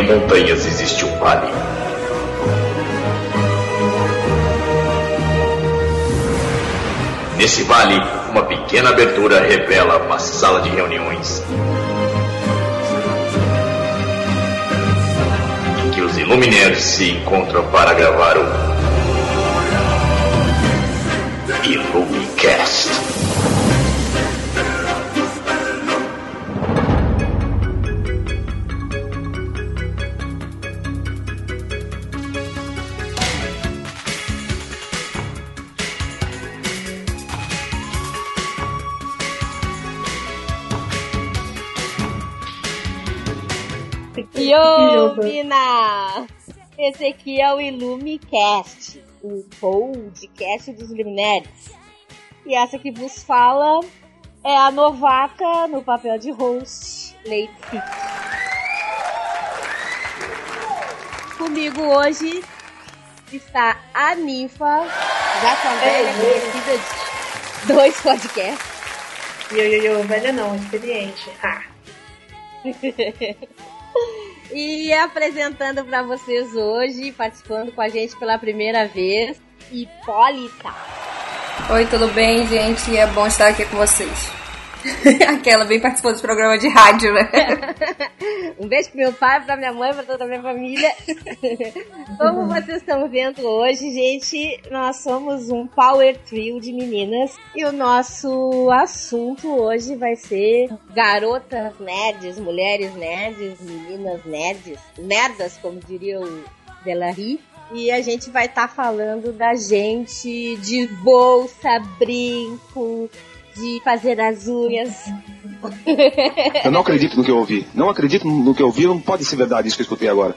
a montanhas existe um vale. Nesse vale, uma pequena abertura revela uma sala de reuniões. Em que os Illuminaires se encontram para gravar o Illumicast. Yo, Mina! Esse aqui é o Illumicast, o podcast dos Luminares. E essa que vos fala é a novata no papel de host, Leite. Comigo hoje está a Ninfa, já com a velha conhecida de dois podcasts. Yo, yo, yo, velha não, experiente. Ah. E apresentando para vocês hoje, participando com a gente pela primeira vez, Hipólita. Oi, tudo bem, gente? É bom estar aqui com vocês. Aquela bem participou do programa de rádio, né? um beijo pro meu pai, pra minha mãe, pra toda a minha família. Como vocês estão vendo hoje, gente, nós somos um power trio de meninas e o nosso assunto hoje vai ser garotas nerds, mulheres nerds, meninas nerds, merdas, como diria o Delary. E a gente vai estar tá falando da gente de bolsa, brinco, de fazer as unhas. Eu não acredito no que eu ouvi. Não acredito no que eu ouvi, não pode ser verdade isso que eu escutei agora.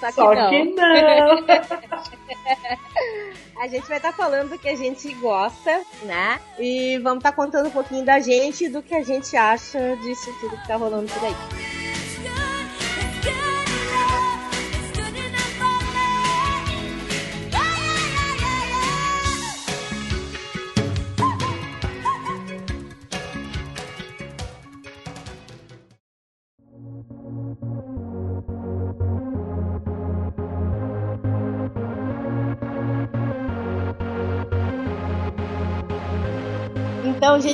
Só que Só não. que não. A gente vai estar falando do que a gente gosta, né? E vamos estar contando um pouquinho da gente e do que a gente acha disso tudo que tá rolando por aí.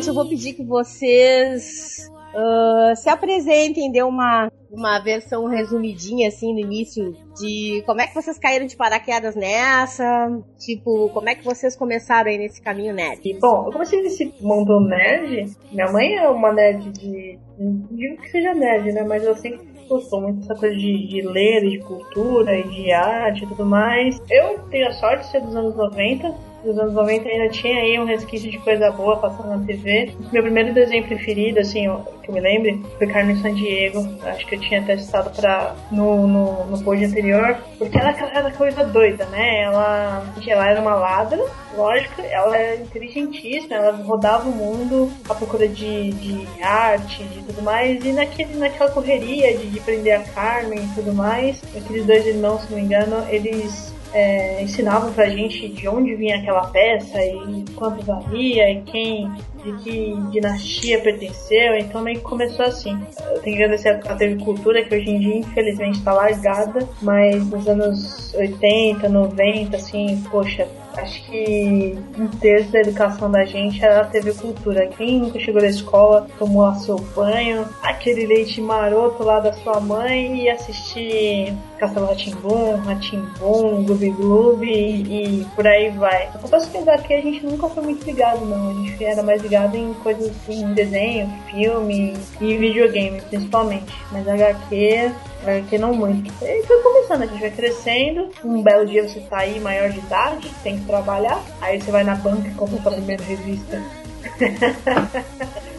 Eu vou pedir que vocês ah, se apresentem, dê uma, uma versão resumidinha, assim, no início, de como é que vocês caíram de paraquedas nessa, tipo, como é que vocês começaram aí nesse caminho nerd. Bom, eu comecei nesse mundo nerd. Minha mãe é uma nerd de. Digo que seja nerd, né? Mas eu sempre gostou muito dessa coisa de, de ler, de cultura e de arte e tudo mais. Eu tenho a sorte de ser dos anos 90. Dos anos 90 ainda tinha aí um resquício de coisa boa passando na TV. Meu primeiro desenho preferido, assim, que eu me lembre, foi Carmen Sandiego. Acho que eu tinha até citado pra, no, no, no pod anterior. Porque ela era aquela coisa doida, né? Ela, ela era uma ladra, lógico, ela era inteligentíssima, ela rodava o mundo à procura de, de arte, de tudo mais, e naquele, naquela correria de, de prender a Carmen e tudo mais, aqueles dois irmãos, se não me engano, eles é, ensinavam pra gente de onde vinha aquela peça e quanto valia e quem, de que dinastia pertenceu, então meio que começou assim. Eu tenho que agradecer a TV Cultura, que hoje em dia infelizmente está largada, mas nos anos 80, 90, assim, poxa, acho que um terço da educação da gente era a TV Cultura. Quem nunca chegou da escola, tomou lá seu banho, aquele leite maroto lá da sua mãe e assistir Castelo Ratimbum, Ratimbum, Gloob Gloob e, e por aí vai. Eu confesso que aqui a gente nunca foi muito ligado, não. A gente era mais ligado em coisas assim, em desenho, filme e videogame, principalmente. Mas HQ HQ não muito. E foi começando, a gente vai crescendo. Um belo dia você tá aí maior de idade, tem que trabalhar. Aí você vai na banca e compra sua primeira revista.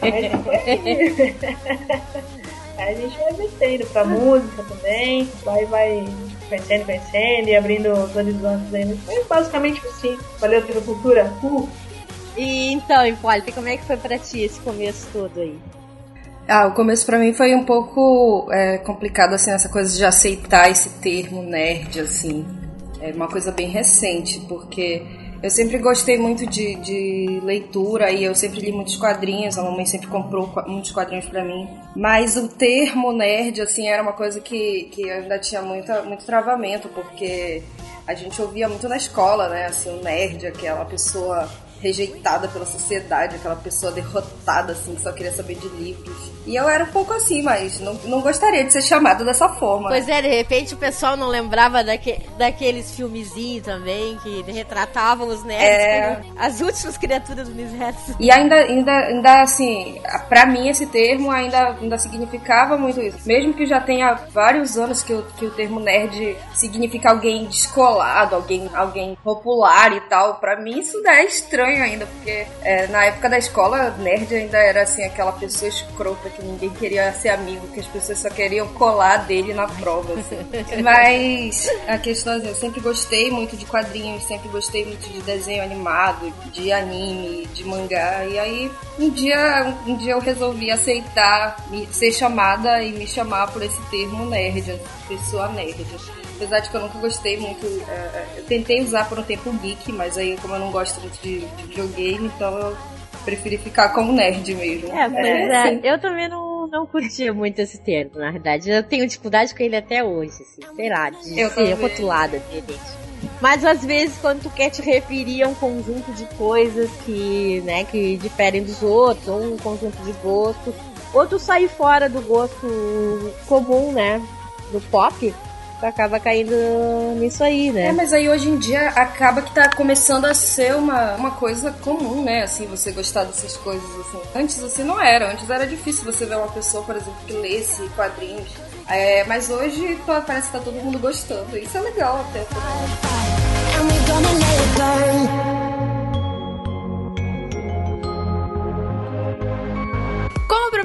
Aí a gente vai vencendo pra música também, vai, vai vencendo, vencendo e abrindo os horizontes aí. Foi basicamente assim. Valeu, TV Cultura? Uh! E então, Hipólita, como é que foi pra ti esse começo todo aí? Ah, o começo pra mim foi um pouco é, complicado, assim, essa coisa de aceitar esse termo nerd, assim. É uma coisa bem recente, porque Eu sempre gostei muito de, de leitura e eu sempre li muitos quadrinhos. A mamãe sempre comprou muitos quadrinhos para mim. Mas o termo nerd, assim, era uma coisa que, que ainda tinha muita, muito travamento, porque a gente ouvia muito na escola, né? Assim, o nerd, aquela pessoa rejeitada pela sociedade, aquela pessoa derrotada, assim, que só queria saber de livros. E eu era um pouco assim, mas não, não gostaria de ser chamada dessa forma. Pois é, de repente o pessoal não lembrava daque, daqueles filmezinhos também que retratavam os nerds é... como as últimas criaturas do universo. E ainda, ainda, ainda assim, pra mim esse termo ainda, ainda significava muito isso. Mesmo que já tenha vários anos que, eu, que o termo nerd significa alguém descolado, alguém, alguém popular e tal, pra mim isso é estranho estranho ainda, porque é, na época da escola, nerd ainda era assim, aquela pessoa escrota que ninguém queria ser amigo, que as pessoas só queriam colar dele na prova. Assim. Mas a questão é assim, eu sempre gostei muito de quadrinhos, sempre gostei muito de desenho animado, de anime, de mangá. E aí um dia, um dia eu resolvi aceitar ser chamada e me chamar por esse termo nerd, pessoa nerd. Apesar de que eu nunca gostei muito. É, é, eu tentei usar por um tempo geek, mas aí como eu não gosto muito de, de videogame, então eu preferi ficar como nerd mesmo. É, pois é. é. Eu também não, não curtia muito esse termo, na verdade. Eu tenho dificuldade com ele até hoje, assim, sei lá, de eu ser também. rotulada dele. Mas às vezes quando tu quer te referir a um conjunto de coisas que, né, que diferem dos outros, ou um conjunto de gostos, ou tu sair fora do gosto comum, né, do pop, acaba caindo nisso aí, né? É, mas aí hoje em dia acaba que tá começando a ser uma, uma coisa comum, né? Assim, você gostar dessas coisas, assim. Antes, assim, não era. Antes era difícil você ver uma pessoa, por exemplo, que lesse quadrinhos. É, mas hoje parece que tá todo mundo gostando. Isso é legal até.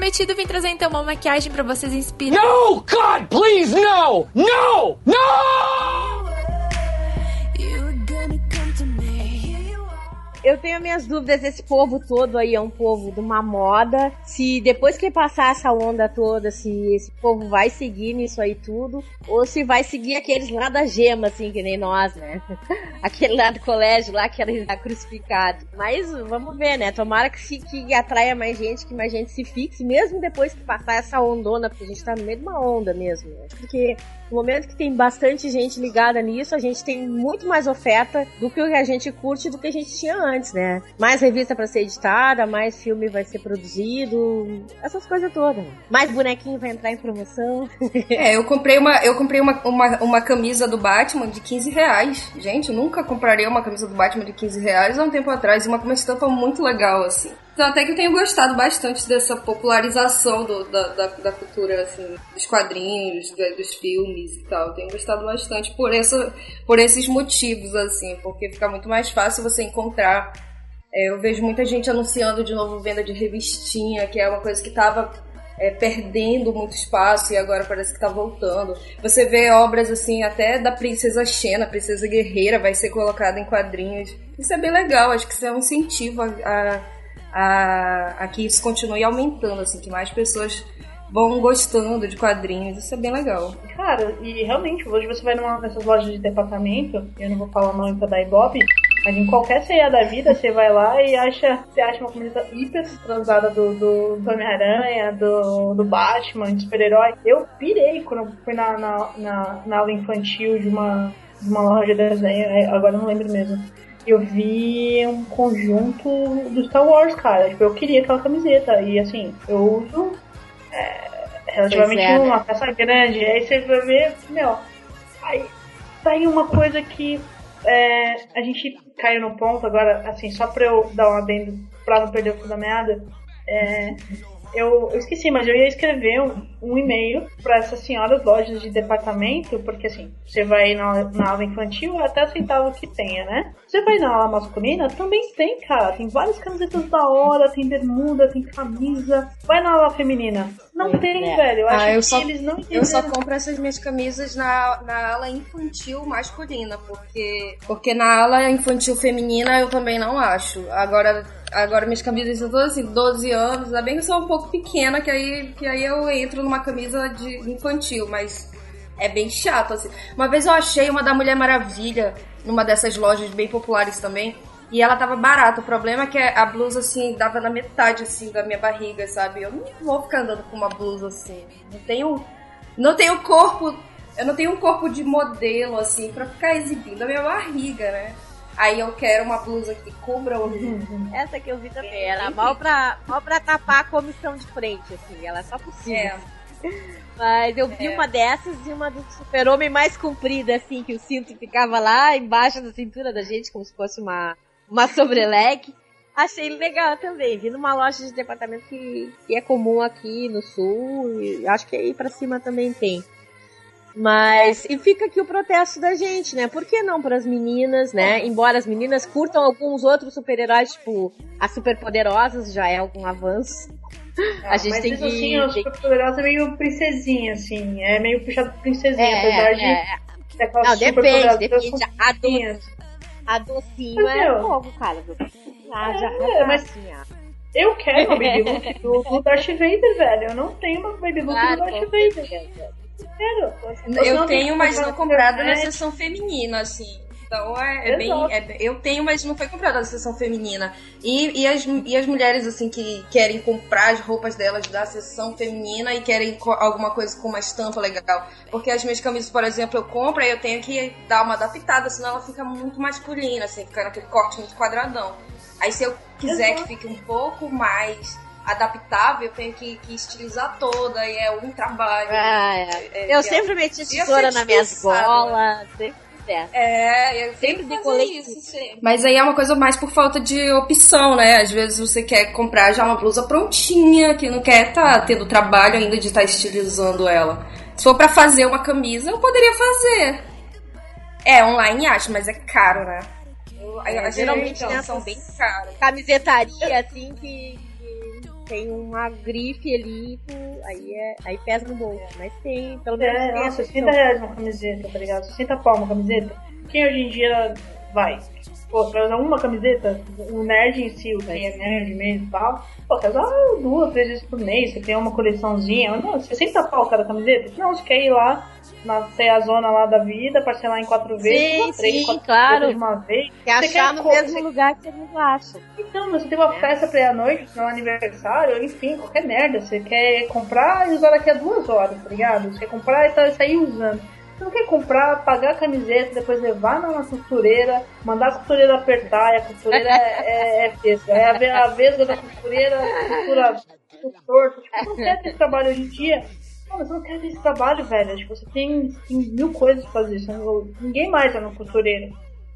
Prometido, vim trazer então uma maquiagem para vocês inspirar. No, God, please, no! No! No! Eu tenho minhas dúvidas, esse povo todo aí é um povo de uma moda. Se depois que passar essa onda toda, se esse povo vai seguir nisso aí tudo, ou se vai seguir aqueles lá da gema, assim, que nem nós, né? Aquele lá do colégio lá que era crucificado. Mas vamos ver, né? Tomara que, se, que atraia mais gente, que mais gente se fixe, mesmo depois que passar essa ondona, porque a gente tá no meio de uma onda mesmo, né? Porque no momento que tem bastante gente ligada nisso, a gente tem muito mais oferta do que o que a gente curte do que a gente tinha antes, né? Mais revista para ser editada, mais filme vai ser produzido, essas coisas todas. Mais bonequinho vai entrar em promoção. É, eu comprei uma, eu comprei uma, uma, uma camisa do Batman de 15 reais. Gente, eu nunca compraria uma camisa do Batman de 15 reais há um tempo atrás e uma com uma estampa muito legal, assim. Então, até que eu tenho gostado bastante dessa popularização do, da, da, da, cultura, assim, dos quadrinhos, dos filmes e tal. Eu tenho gostado bastante por, essa, por esses motivos, assim, porque fica muito mais fácil você encontrar. É, eu vejo muita gente anunciando de novo venda de revistinha, que é uma coisa que estava é, perdendo muito espaço e agora parece que está voltando. Você vê obras assim, até da Princesa Xena, Princesa Guerreira, vai ser colocada em quadrinhos. Isso é bem legal, acho que isso é um incentivo a, a a, a que isso continue aumentando, assim, que mais pessoas vão gostando de quadrinhos. Isso é bem legal. Cara, e realmente, hoje você vai numa dessas lojas de departamento, eu não vou falar nome pra dar ibope, mas em qualquer ceia da vida, você vai lá e acha, você acha uma camiseta hiper transada do, do, Homem-Aranha, do, do Batman, de super-herói. Eu pirei quando fui na, na, na, na aula infantil de uma, de uma loja de desenho, agora eu não lembro mesmo eu vi um conjunto do Star Wars, cara. Tipo, eu queria aquela camiseta. E assim, eu uso é, relativamente é, uma peça grande. Aí você vai ver, meu. Aí tá aí uma coisa que é, a gente caiu no ponto agora, assim, só pra eu dar um adendo pra não perder o fio da meada. É, eu, eu, esqueci, mas eu ia escrever um, um e-mail para essas senhoras lojas de departamento, porque assim, você vai na, na aula infantil, até aceitava que tenha, né? Você vai na aula masculina, também tem, cara. Tem várias camisetas da hora, tem bermuda, tem camisa. Vai na aula feminina. Não tem, é. velho. Eu ah, acho eu que só, eles não Eu só compro essas minhas camisas na, na ala infantil masculina, porque, porque na ala infantil feminina eu também não acho. Agora, agora minhas camisas são todas assim, 12 anos, ainda bem que eu sou um pouco pequena, que aí, que aí eu entro numa camisa de infantil, mas é bem chato, assim. Uma vez eu achei uma da Mulher Maravilha, numa dessas lojas bem populares também, E ela tava barata. O problema é que a blusa, assim, dava na metade, assim, da minha barriga, sabe? Eu não vou ficar andando com uma blusa assim. Não tenho. Não tenho corpo. Eu não tenho um corpo de modelo, assim, pra ficar exibindo a minha barriga, né? Aí eu quero uma blusa que cubra o. Essa que eu vi também. Era mal pra, mal pra tapar a comissão de frente, assim. Ela é só possível. É. Mas eu vi É. uma dessas e uma do super-homem mais comprida, assim, que o cinto ficava lá embaixo da cintura da gente, como se fosse uma, uma sobreleg. Achei legal também. Vi numa loja de departamento que, que é comum aqui no sul, e acho que aí pra cima também tem. Mas, e fica aqui o protesto da gente, né? Por que não para as meninas, né? Embora as meninas curtam alguns outros super-heróis, tipo, as superpoderosas já é algum avanço. A gente mas tem isso, que- assim, o tem- Super Poderosa é meio princesinha, assim. É meio puxado pra princesinha, É, apesar de é. aquelas Não, super depende, depende. A, do, a docinho Mas, é fogo, cara. Ah, já, é, já, mas- assim, ah. Eu quero uma Baby Look do, do Darth Vader, velho. Eu não tenho uma Baby Look Claro, do Darth Vader. Quero. Eu tenho, mas não comprado na seção feminina, assim. Então é, é bem. É eu tenho, mas não foi comprado na seção feminina. E, e, as, e as mulheres, assim, que querem comprar as roupas delas da seção feminina e querem alguma coisa com uma estampa legal. Porque as minhas camisas, por exemplo, eu compro e eu tenho que dar uma adaptada, senão ela fica muito masculina, assim, fica naquele corte muito quadradão. Aí se eu quiser Exato. que fique um pouco mais adaptável, eu tenho que, que estilizar toda e é um trabalho. Ah, é. É, Eu é- sempre meti tesoura nas minhas dispensado, golas, sempre É, eu Sempre decolei isso, sempre. Mas aí é uma coisa mais por falta de opção, né? Às vezes você quer comprar já uma blusa prontinha, que não quer tá tendo trabalho ainda de estar estilizando ela. Se for pra fazer uma camisa, eu poderia fazer. É, online acho, mas é caro, né? Eu, É, geralmente geralmente nessas- são bem caras. Camisetaria, assim, que tem uma grife ali, aí, é, aí pesa no bolso. Mas tem, pelo menos É, tem nossa, essa 60 reais uma camiseta, tá ligado? 60 pau uma camiseta. Quem hoje em dia vai? Pô, pra usar uma camiseta, o nerd em si, o que é nerd mesmo e tal, pô, quer usar duas, três vezes por mês, você tem uma coleçãozinha, não, 60 pau cada camiseta? Não, você quer ir lá na a zona lá da vida, parcelar em quatro vezes, Sim, uma, três, sim, quatro claro. vezes de uma vez. Você achar quer no co- mesmo você- lugar que você não acha. Então, você tem uma festa pra ir à noite, no aniversário, enfim, qualquer merda. Você quer comprar e usar daqui a duas horas, tá ligado? Você quer comprar e tá, sair usando. Você não quer comprar, pagar a camiseta, depois levar na costureira, mandar a costureira apertar, e a costureira é, é, é. É a, a vesga da costureira, costura tudo torto. Tipo, não quer ter esse trabalho hoje em dia. Não, você não quer ter esse trabalho, velho. Tipo, você tem, tem mil coisas pra fazer. Não- ninguém mais é na costureira.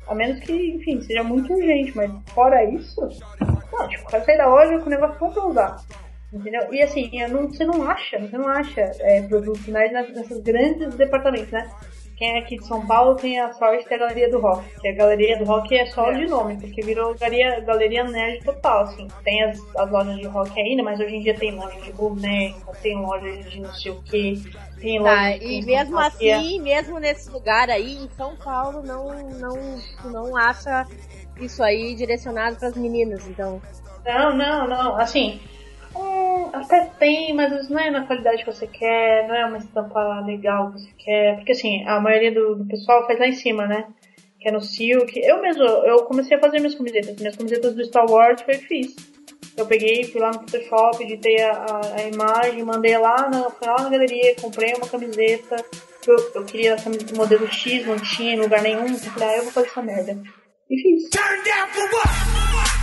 A menos que, enfim, seja muito urgente, mas fora isso, não, tipo, o cara sai da loja com o negócio pronto pra usar. Entendeu? E assim, eu não, você não acha, você não acha é, produtos finais nesses grandes departamentos, né? Quem é aqui de São Paulo tem a sorte de ter a Galeria do Rock. Que a Galeria do Rock é só de nome, porque virou galeria, galeria nerd total, assim. Tem as, as lojas de rock ainda, mas hoje em dia tem loja de boneca, tem loja de não sei o que, tem loja Tá, de e mesmo fantasia. assim, mesmo nesse lugar aí, em São Paulo, não, não, não acha isso aí direcionado pras meninas, então. Não, não, não. Assim, hum, até tem, mas não é na qualidade que você quer, não é uma estampa legal que você quer. Porque assim, a maioria do, do pessoal faz lá em cima, né? Que é no Silk. Eu mesmo, eu comecei a fazer minhas camisetas. Minhas camisetas do Star Wars foi que fiz. Eu peguei, fui lá no Photoshop, editei a, a, a imagem, mandei lá na, fui lá na galeria, comprei uma camiseta. Eu, eu queria a camiseta modelo X, não tinha em lugar nenhum. Eu falei, ah, eu vou fazer essa merda. E fiz. Turn down for what?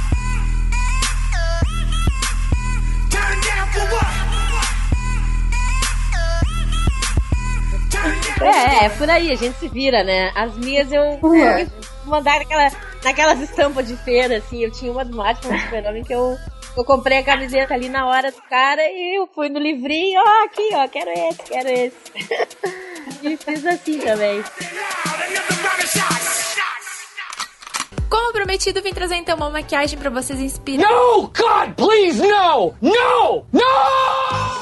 É, por aí, a gente se vira, né? As minhas eu É. eu mandar naquela, naquelas estampas de feira, assim, eu tinha uma do Batman do Super-Homem que eu, eu comprei a camiseta ali na hora do cara e eu fui no livrinho, ó, aqui, ó, quero esse, quero esse. e fiz assim também. Como prometido, vim trazer então uma maquiagem pra vocês inspirar. No, God, please, no! No! No!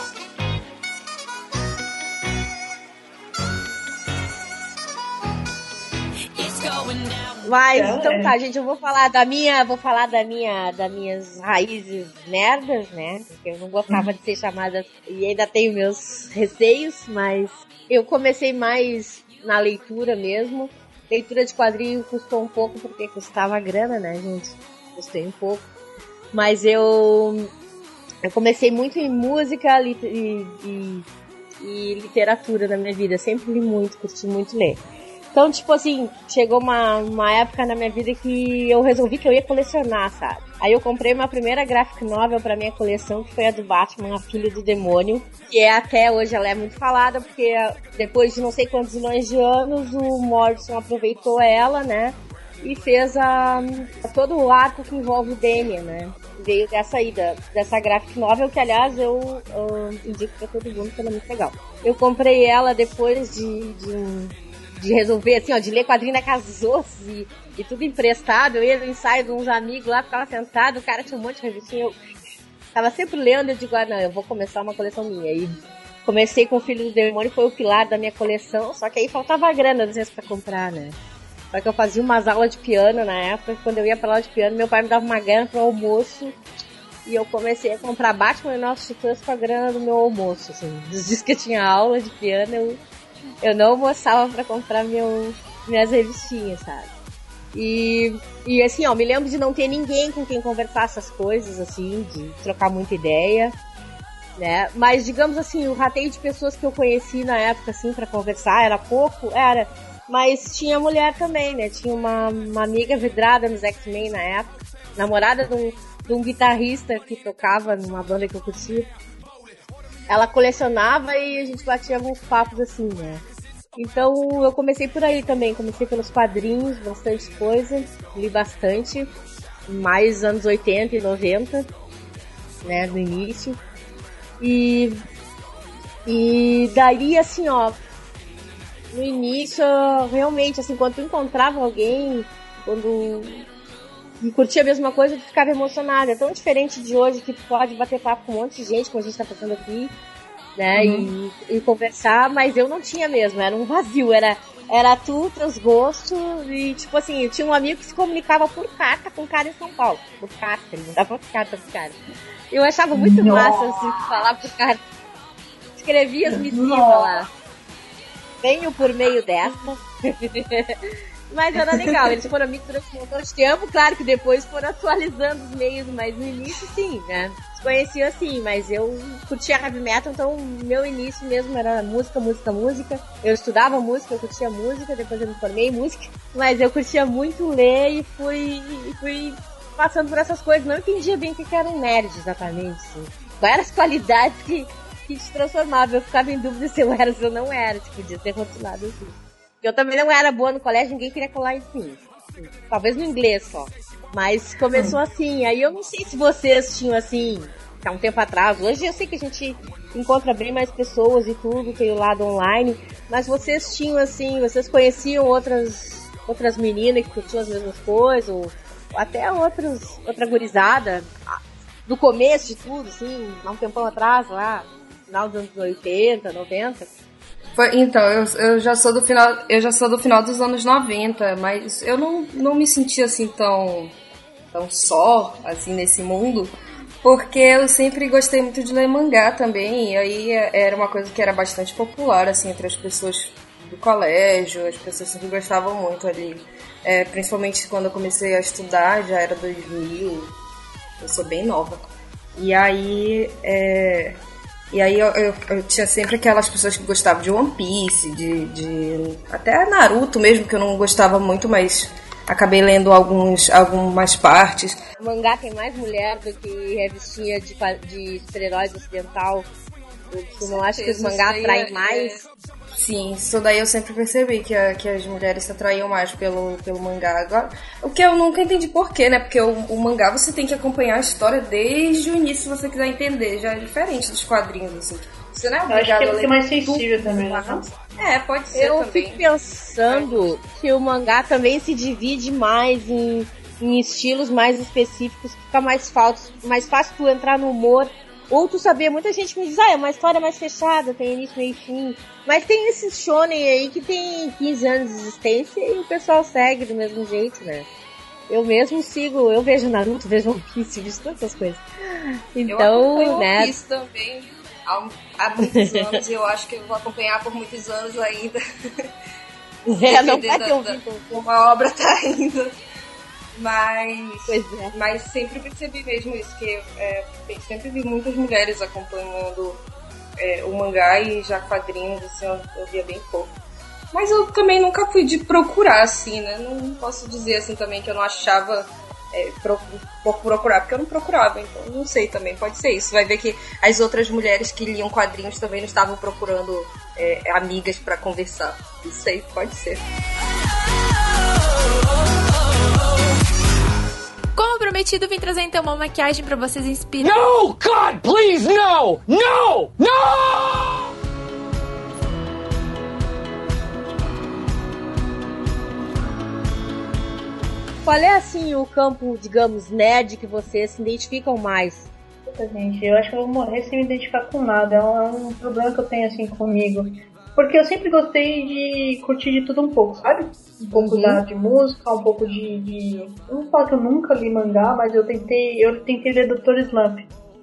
Mas É, então é. tá, gente, eu vou falar da minha, vou falar da minha, das minhas raízes nerdas, né? Porque eu não gostava de ser chamada e ainda tenho meus receios, mas eu comecei mais na leitura mesmo. leitura de quadrinho custou um pouco, porque custava grana, né, gente? Custei um pouco. Mas eu, eu comecei muito em música e, e, e literatura na minha vida. Sempre li muito, curti muito ler. Então, tipo assim, chegou uma, uma época na minha vida que eu resolvi que eu ia colecionar, sabe? Aí eu comprei uma primeira graphic novel pra minha coleção, que foi a do Batman, A Filha do Demônio, que é até hoje ela é muito falada, porque depois de não sei quantos milhões de anos, o Morrison aproveitou ela, né? E fez a, todo o arco que envolve o Damian, né? Veio dessa aí, da, dessa graphic novel, que aliás eu, eu indico pra todo mundo, que ela é muito legal. Eu comprei ela depois de, de de resolver, assim, ó, de ler quadrinho da Casos e, e tudo emprestado. Eu ia no ensaio de uns amigos lá, ficava sentado, o cara tinha um monte de revistinha. Eu tava sempre lendo, eu digo, ah, não, eu vou começar uma coleção minha. E comecei com o Filho do Demônio, foi o pilar da minha coleção, só que aí faltava grana, às vezes, pra comprar, né? Só que eu fazia umas aulas de piano na época, quando eu ia pra aula de piano, meu pai me dava uma grana pro almoço, e eu comecei a comprar Batman e Nossos Titãs com a grana do meu almoço, assim. Dos dias que eu tinha aula de piano, eu eu não almoçava para comprar meu, minhas revistinhas, sabe? E, e assim, ó, me lembro de não ter ninguém com quem conversar essas coisas, assim, de trocar muita ideia, né? Mas digamos assim, o rateio de pessoas que eu conheci na época, assim, para conversar, era pouco, era. Mas tinha mulher também, né? Tinha uma, uma amiga vidrada nos X-Men na época, namorada de um, de um guitarrista que tocava numa banda que eu curtia ela colecionava e a gente batia alguns papos assim, né? Então eu comecei por aí também, comecei pelos quadrinhos, bastante coisa, li bastante, mais anos 80 e 90, né, no início. E, e daí assim, ó, no início, realmente, assim, quando tu encontrava alguém, quando e curtia a mesma coisa, tu ficava emocionada. É tão diferente de hoje que pode bater papo com um monte de gente, como a gente tá fazendo aqui, né? Uhum. E, e, conversar, mas eu não tinha mesmo, era um vazio, era, era tu, teus gostos, e tipo assim, eu tinha um amigo que se comunicava por carta com o cara em São Paulo. Por carta, ele mandava carta pro cara. Eu achava muito Nossa. massa, assim, falar por carta. Escrevia as missivas lá. Venho por meio dessa. Mas era legal, eles foram amigos durante um montão de tempo, claro que depois foram atualizando os meios, mas no início sim, né? Se conheciam assim, mas eu curtia heavy metal, então meu início mesmo era música, música, música. Eu estudava música, eu curtia música, depois eu me formei em música, mas eu curtia muito ler e fui, fui passando por essas coisas, não entendia bem o que era um nerd exatamente, assim. Quais eram as qualidades que, que te transformavam, eu ficava em dúvida se eu era ou se eu não era, tipo, podia ter continuado assim. Eu também não era boa no colégio, ninguém queria colar em mim. Talvez no inglês só. Mas começou assim. Aí eu não sei se vocês tinham assim, há um tempo atrás. Hoje eu sei que a gente encontra bem mais pessoas e tudo, tem o lado online. Mas vocês tinham assim, vocês conheciam outras, outras meninas que curtiam as mesmas coisas, ou, ou até outros, outra gurizada, do começo de tudo, assim, há um tempão atrás, lá, final dos anos 80, 90. Foi, então, eu, eu já sou do final, eu já sou do final dos anos 90, mas eu não, não me senti assim tão tão só assim nesse mundo, porque eu sempre gostei muito de ler mangá também, e aí era uma coisa que era bastante popular assim entre as pessoas do colégio, as pessoas sempre gostavam muito ali. É, principalmente quando eu comecei a estudar, já era 2000, eu sou bem nova. E aí, é, e aí eu, eu, eu, tinha sempre aquelas pessoas que gostavam de One Piece, de, de. Até Naruto mesmo, que eu não gostava muito, mas acabei lendo alguns, algumas partes. O mangá tem mais mulher do que revistinha de, de super-heróis ocidental. Eu não acho que os mangás atraem é, mais. É Sim, isso daí eu sempre percebi que, a, que as mulheres se atraíam mais pelo, pelo mangá. Agora, o que eu nunca entendi porquê, né? Porque o, o, mangá você tem que acompanhar a história desde o início se você quiser entender. Já é diferente dos quadrinhos, assim. Você não é obrigado eu acho que é mais sensível também, né? É, pode ser Eu também. fico pensando que o mangá também se divide mais em, em estilos mais específicos, fica mais fácil, mais fácil tu entrar no humor ou tu saber, muita gente me diz, ah, é uma história mais fechada, tem início, meio e fim. Mas tem esses shonen aí que tem 15 anos de existência e o pessoal segue do mesmo jeito, né? Eu mesmo sigo, eu vejo Naruto, vejo One Piece, vejo todas essas coisas. Então, eu né? One Piece também há, há muitos anos e eu acho que eu vou acompanhar por muitos anos ainda. É, não vai ter um da- vínculo. como a obra tá indo. Mas, Pois é. mas sempre percebi mesmo isso, que é, sempre vi muitas mulheres acompanhando é, o mangá e já quadrinhos, assim, eu, eu via bem pouco. Mas eu também nunca fui de procurar, assim, né? Não posso dizer assim também que eu não achava é, pro- por procurar, porque eu não procurava, então não sei também, pode ser isso. Vai ver que as outras mulheres que liam quadrinhos também não estavam procurando é, amigas pra conversar. Não sei, pode ser. Prometido, vim trazer então uma maquiagem pra vocês inspirar. No! God, please, no! No! No! Qual é, assim, o campo, digamos, nerd que vocês se identificam mais? Puta, gente, eu acho que eu vou morrer sem me identificar com nada. É um, é um problema que eu tenho assim comigo. Porque eu sempre gostei de curtir de tudo um pouco, sabe? Um pouco Uhum. da, de música, um pouco de, de. Eu não falo que eu nunca li mangá, mas eu tentei. Eu tentei ler Dr. Slump.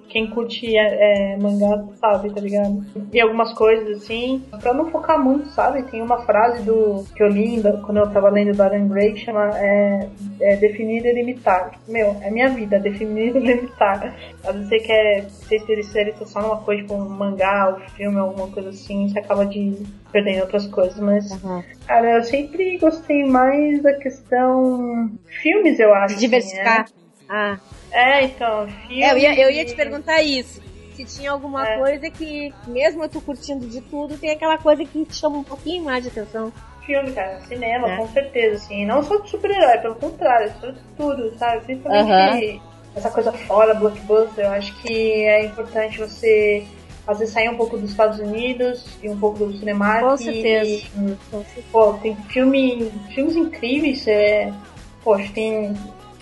Quem curte é, é, mangá sabe, tá ligado? E algumas coisas assim, pra não focar muito, sabe? Tem uma frase do que eu li quando eu tava lendo Dorian Gray que chama é, é, Definir e Limitar. Meu, é minha vida, definir e limitar. Às vezes você quer se especialista só numa coisa, tipo um mangá, um filme, alguma coisa assim, você acaba de perdendo outras coisas, mas Cara, eu sempre gostei mais da questão. Filmes, eu acho. De diversificar. assim, Ah, é. então, filmes. é, eu ia, eu ia te perguntar isso. Se tinha alguma É. coisa que, mesmo eu tô curtindo de tudo, tem aquela coisa que te chama um pouquinho mais de atenção. Filme, cara, cinema, É. com certeza, assim. Não só de super-herói, pelo contrário, só de tudo, sabe? Principalmente Aham. essa coisa fora, blockbuster, eu acho que é importante você. Às vezes sair um pouco dos Estados Unidos e um pouco do cinema. Com certeza. e, Pô, tem filme, filmes incríveis, é, poxa, tem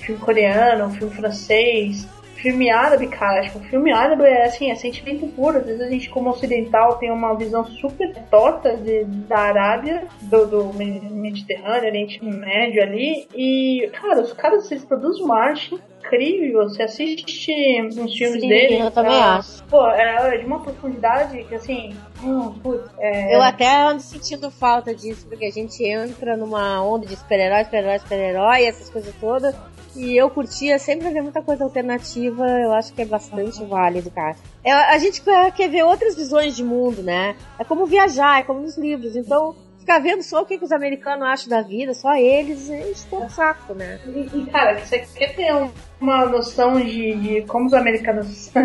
filme coreano, filme francês, filme árabe, cara, acho que o filme árabe é assim, é sentimento puro, às vezes a gente como ocidental tem uma visão super torta de, da Arábia, do, do Me- Mediterrâneo, Oriente Médio ali, e, cara, os caras, eles produzem uma arte incrível, você assiste uns filmes Sim, deles, eu também acho. Pô, é de uma profundidade que, assim, hum, putz, é... Eu até ando sentindo falta disso, porque a gente entra numa onda de super-herói, super-herói, super-herói, essas coisas todas. E eu curtia sempre ver muita coisa alternativa, eu acho que é bastante válido, cara. É, a gente quer, quer ver outras visões de mundo, né? É como viajar, é como nos livros. Então, ficar vendo só o que, que os americanos acham da vida, só eles, enche todo o saco, né? E, e, cara, você quer ter um- uma noção de, de como os americanos.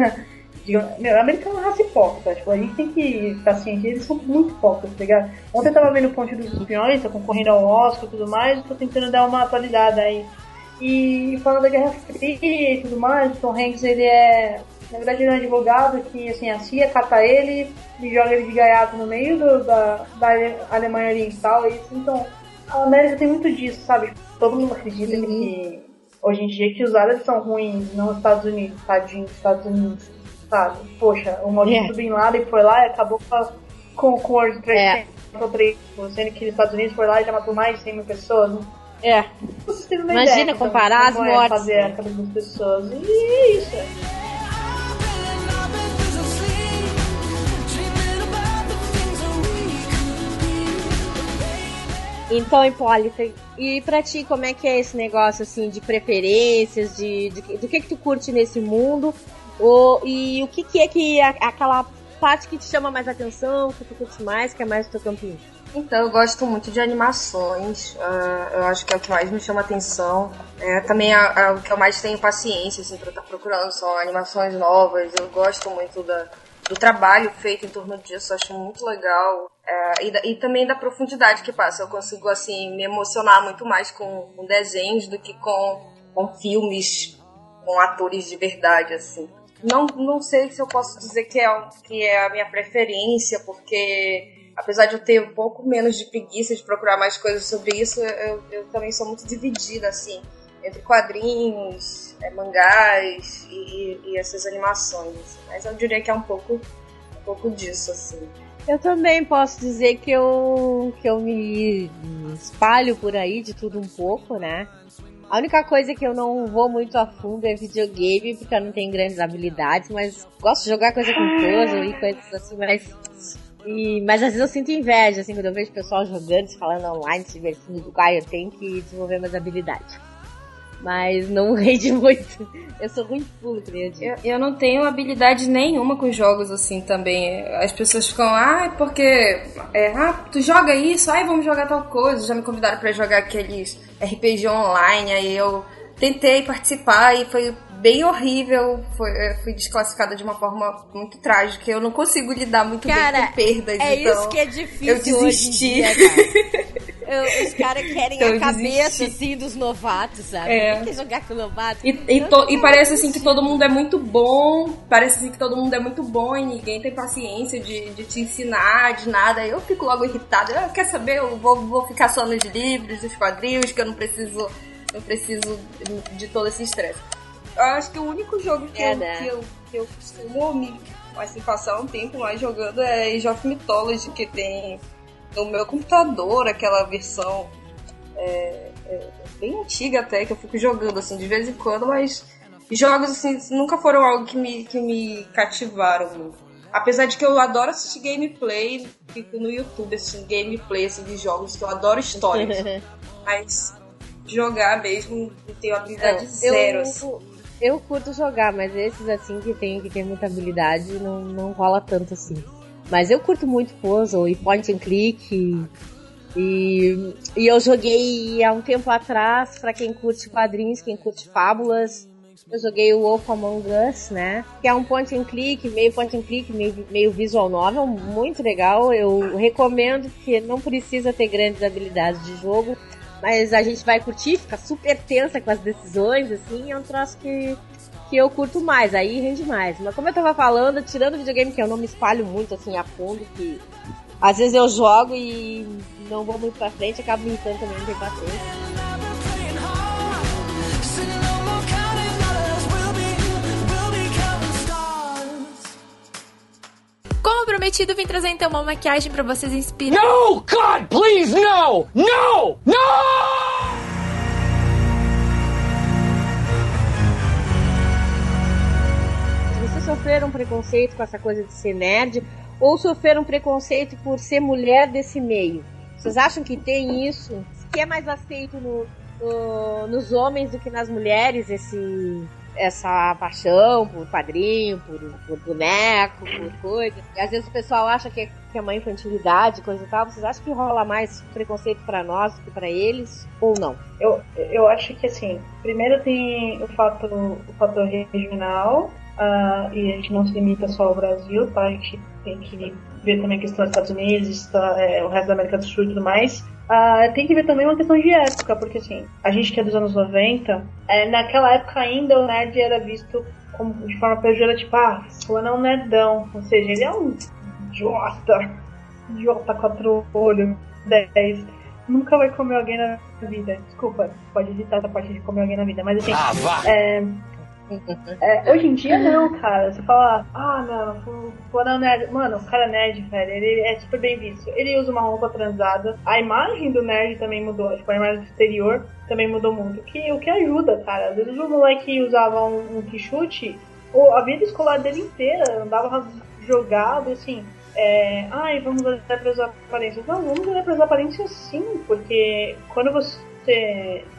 Meu, o americano é raça hipócrita. Tipo, a gente tem que estar ciente, eles são muito hipócritas, tá ligado? Ontem eu tava vendo o Ponte dos Espiões, tá concorrendo ao Oscar e tudo mais, tô tentando dar uma atualizada aí. E falando da Guerra Fria e tudo mais, o Tom Hanks, ele é. Na verdade, ele é um advogado que, assim, a CIA cata ele e joga ele de gaiato no meio do- da, da Alemanha Oriental. E, então, a América tem muito disso, sabe? Todo mundo acredita que hoje em dia que os árabes são ruins, não os Estados Unidos, tadinho dos Estados Unidos, sabe? Poxa, o maldito É. Bin Laden foi lá e acabou com, com, o World Trade É. Center, sendo que os Estados Unidos foi lá e já matou mais de 100 mil pessoas. É. Imagina ideia, comparar as como é mortes. fazer a cabeça das pessoas. E é isso. Então, Hipólita, e pra ti, como é que é esse negócio, assim, de preferências, de, de- do que que tu curte nesse mundo, ou, e o que que é que, a- aquela parte que te chama mais atenção, que tu curte mais, que é mais o teu campinho? Então, eu gosto muito de animações, ah, eu acho que é o que mais me chama atenção. É, também é, é o que eu mais tenho paciência, assim, pra estar procurando, são animações novas. Eu gosto muito da, do trabalho feito em torno disso, acho muito legal. É, e, da- e também da profundidade que passa. Eu consigo, assim, me emocionar muito mais com, com desenhos do que com, com filmes, com atores de verdade, assim. Não, não sei se eu posso dizer que é, que é a minha preferência, porque apesar de eu ter um pouco menos de preguiça de procurar mais coisas sobre isso, eu, eu também sou muito dividida, assim, entre quadrinhos, é, mangás e, e essas animações. assim. Mas eu diria que é um pouco, um pouco disso, assim. Eu também posso dizer que eu, que eu me espalho por aí de tudo um pouco, né? A única coisa que eu não vou muito a fundo é videogame, porque eu não tenho grandes habilidades, mas gosto de jogar coisa com puzzle e coisas assim, mas E, mas às vezes eu sinto inveja, assim, quando eu vejo o pessoal jogando, se falando online, se divertindo, do ah, eu tenho que desenvolver mais habilidades. Mas não rende muito. Eu sou ruim de pulo, eu. Eu, eu não tenho habilidade nenhuma com jogos assim também. As pessoas ficam, ah, porque. É, ah, tu joga isso, ai, vamos jogar tal coisa. Já me convidaram pra jogar aqueles RPG online, aí eu tentei participar e foi bem horrível. Foi, eu fui desclassificada de uma forma muito trágica. Eu não consigo lidar muito Cara, bem com perdas. É então isso que é difícil eu desisti. dia, cara. Eu- os caras querem Então a cabeça, assim, dos novatos, sabe? É. Quer jogar com novato? E, e, to- e parece assim que todo mundo é muito bom, parece assim que todo mundo é muito bom e ninguém tem paciência de, de te ensinar, de nada. Eu fico logo irritada. Eu quer saber, eu vou, vou ficar só nos livros, nos quadrinhos, que eu não preciso, não preciso de todo esse estresse. Eu acho que o único jogo que, É, eu, né? que, eu, que eu costumo me assim, passar um tempo mais jogando é Age of Mythology, que tem no meu computador aquela versão é, é, bem antiga até, que eu fico jogando assim de vez em quando, mas jogos assim nunca foram algo que me, que me cativaram muito. Apesar de que eu adoro assistir gameplay, fico no YouTube assistindo gameplay assim, de jogos, que eu adoro histórias. mas jogar mesmo, não tenho habilidade zero. assim. Eu, curto jogar, mas esses assim que tem, que tem muita habilidade não, não rola tanto assim. Mas eu curto muito puzzle e point and click. E, e eu joguei há um tempo atrás, pra quem curte quadrinhos, quem curte fábulas. Eu joguei o Wolf Among Us, né? Que é um point and click, meio point and click, meio, meio visual novel, muito legal. Eu recomendo que não precisa ter grandes habilidades de jogo, mas a gente vai curtir, fica super tensa com as decisões, assim, é um troço que, que eu curto mais, aí rende mais. Mas como eu tava falando, tirando o videogame que eu não me espalho muito assim a fundo, que às vezes eu jogo e não vou muito pra frente, acabo me irritando também, não tem paciência. Como prometido, vim trazer então uma maquiagem pra vocês inspirar. No, God, please, no! No! No! Se vocês sofreram preconceito com essa coisa de ser nerd, ou sofreram preconceito por ser mulher desse meio, vocês acham que tem isso? Que é mais aceito no- no- nos homens do que nas mulheres esse essa paixão por quadrinho, por, por boneco, por coisa. E às vezes o pessoal acha que é, que é uma infantilidade, coisa e tal. Vocês acham que rola mais preconceito pra nós do que pra eles? Ou não? Eu, eu acho que assim, primeiro tem o fator, o fator regional, ah, e a gente não se limita só ao Brasil, tá? A gente tem que ver também a questão dos Estados Unidos, tá, é, o resto da América do Sul e tudo mais. Ah, tem que ver também uma questão de época, porque assim, a gente que é dos anos 90, é, naquela época ainda o nerd era visto como de forma pejorativa, ah, fulano é um nerdão, ou seja, ele é um idiota, idiota quatro olhos, 10 nunca vai comer alguém na vida. Desculpa, pode editar essa parte de comer alguém na vida, mas assim. Ah, vá! é, é, hoje em dia não, cara. Você fala, ah não, fu- fulano é nerd. Mano, o cara é nerd, velho. Ele é super bem visto. Ele usa uma roupa transada. A imagem do nerd também mudou. Tipo, a imagem exterior também mudou muito. O que, o que ajuda, cara. Às vezes o moleque usava um, um quichute, ou a vida escolar dele inteira andava jogado, assim. É, ai, vamos olhar para as aparências. Não, vamos olhar para as aparências sim, porque quando você.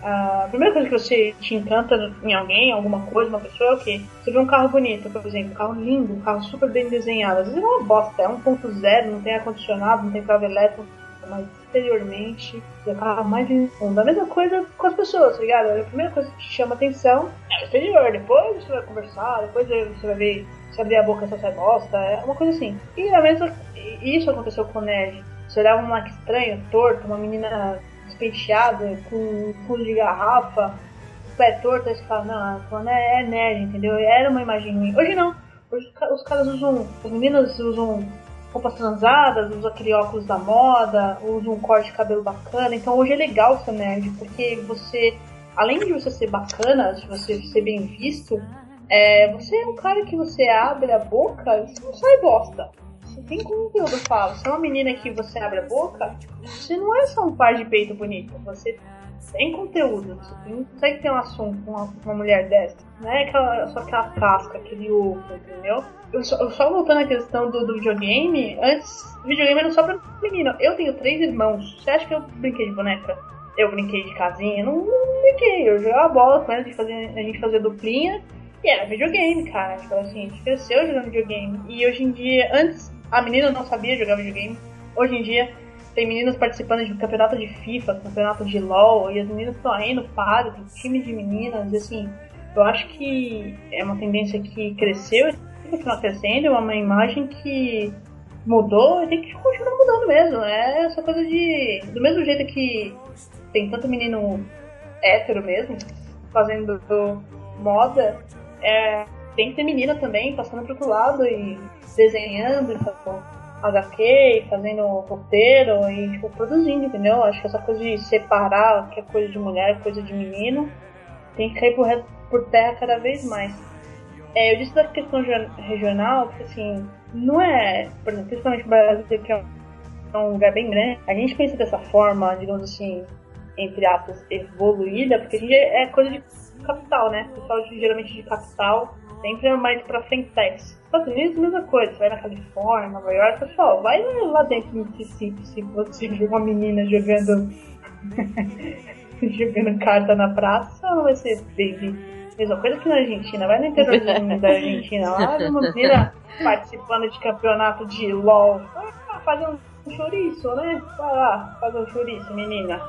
A primeira coisa que você te encanta em alguém, alguma coisa, uma pessoa, é o quê? Você vê um carro bonito, por exemplo, um carro lindo, um carro super bem desenhado. Às vezes é uma bosta, é 1.0, não tem ar-condicionado, não tem carro elétrico, mas exteriormente é o carro mais lindo. A mesma coisa com as pessoas, tá ligado? A primeira coisa que te chama atenção é o exterior, depois você vai conversar, depois você vai ver se abrir a boca se você gosta, é uma coisa assim. E a mesma, isso aconteceu com o Nerd. Você olhava um moleque estranho, torto, uma menina despenteada, com um fundo de garrafa, pé torto, aí você fala, não, falando é, é nerd, entendeu? Era uma imagem ruim. Hoje não. Hoje os ca- os caras usam, as meninas usam roupas transadas, usam aquele óculos da moda, usam um corte de cabelo bacana. Então hoje é legal ser nerd, porque você, além de você ser bacana, de você ser bem visto, é, você é um cara que você abre a boca e você não sai bosta. Tem conteúdo, falo. Se é uma menina que você abre a boca, você não é só um par de peito bonito. Você tem conteúdo. Você não consegue ter um assunto com uma, uma mulher dessa. Não é aquela, só aquela casca, aquele ovo, entendeu? Eu só, eu só voltando à questão do, do videogame, antes, videogame era só pra menino. Eu tenho três irmãos. Você acha que eu brinquei de boneca? Eu brinquei de casinha? Não, não brinquei. Eu jogava bola com a gente a gente fazia duplinha. E era videogame, cara. Tipo assim, a gente cresceu jogando videogame. E hoje em dia, antes, a menina não sabia jogar videogame. Hoje em dia, tem meninas participando de campeonato de FIFA, campeonato de LoL, e as meninas estão aí no quadro, tem time de meninas, e assim, eu acho que é uma tendência que cresceu e continua crescendo, é uma imagem que mudou e tem que continuar mudando mesmo. É essa coisa de. Do mesmo jeito que tem tanto menino hétero mesmo, fazendo moda, é, tem que ter menina também passando pro outro lado e desenhando, então, HQ, fazendo roteiro e tipo, produzindo, entendeu? Acho que essa coisa de separar que é coisa de mulher, coisa de menino, tem que cair por, por terra cada vez mais. É, eu disse da questão regional, porque assim, não é, por exemplo, principalmente o Brasil, que é um lugar bem grande, a gente pensa dessa forma, digamos assim, entre aspas, evoluída, porque a gente é coisa de capital, né? O pessoal geralmente de capital sempre é mais pra frentex. Estados Unidos, mesma coisa. Você vai na Califórnia, Nova York, pessoal, vai lá dentro do Mississippi se você ver uma menina jogando jogando carta na praça, ou vai ser bem Mesma coisa que na Argentina. Vai no interior da Argentina lá, uma menina participando de campeonato de LOL. Ah, fazer um chouriço, né? Vai lá, fazer um chouriço, menina.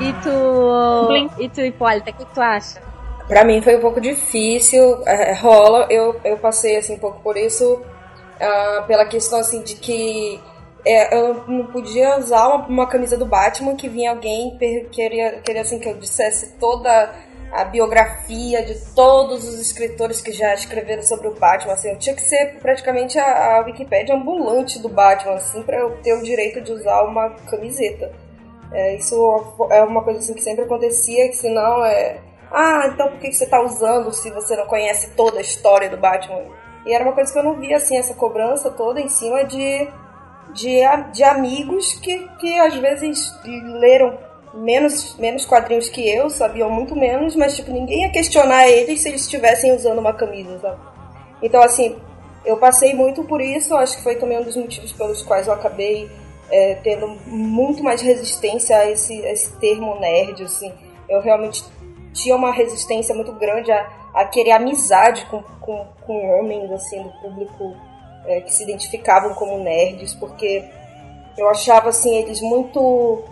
E tu, e tu, Hipólita, o que tu acha? Pra mim foi um pouco difícil, é, rola, eu, eu passei assim um pouco por isso, ah, pela questão assim de que é, eu não podia usar uma, uma camisa do Batman que vinha alguém per- queria, queria assim que eu dissesse toda a biografia de todos os escritores que já escreveram sobre o Batman, assim, eu tinha que ser praticamente a, a Wikipédia ambulante do Batman, assim, pra eu ter o direito de usar uma camiseta. É, isso é uma coisa assim que sempre acontecia, que senão é. Ah, então por que você tá usando se você não conhece toda a história do Batman? E era uma coisa que eu não via, assim, essa cobrança toda em cima de, de, de amigos que, que às vezes leram menos, menos quadrinhos que eu, sabiam muito menos, mas tipo, ninguém ia questionar eles se eles estivessem usando uma camisa, sabe? Então, assim, eu passei muito por isso, acho que foi também um dos motivos pelos quais eu acabei é, tendo muito mais resistência a esse, a esse termo nerd, assim. Eu realmente tinha uma resistência muito grande a, a querer amizade com, com, com homens, assim, do público é, que se identificavam como nerds, porque eu achava, assim, eles muito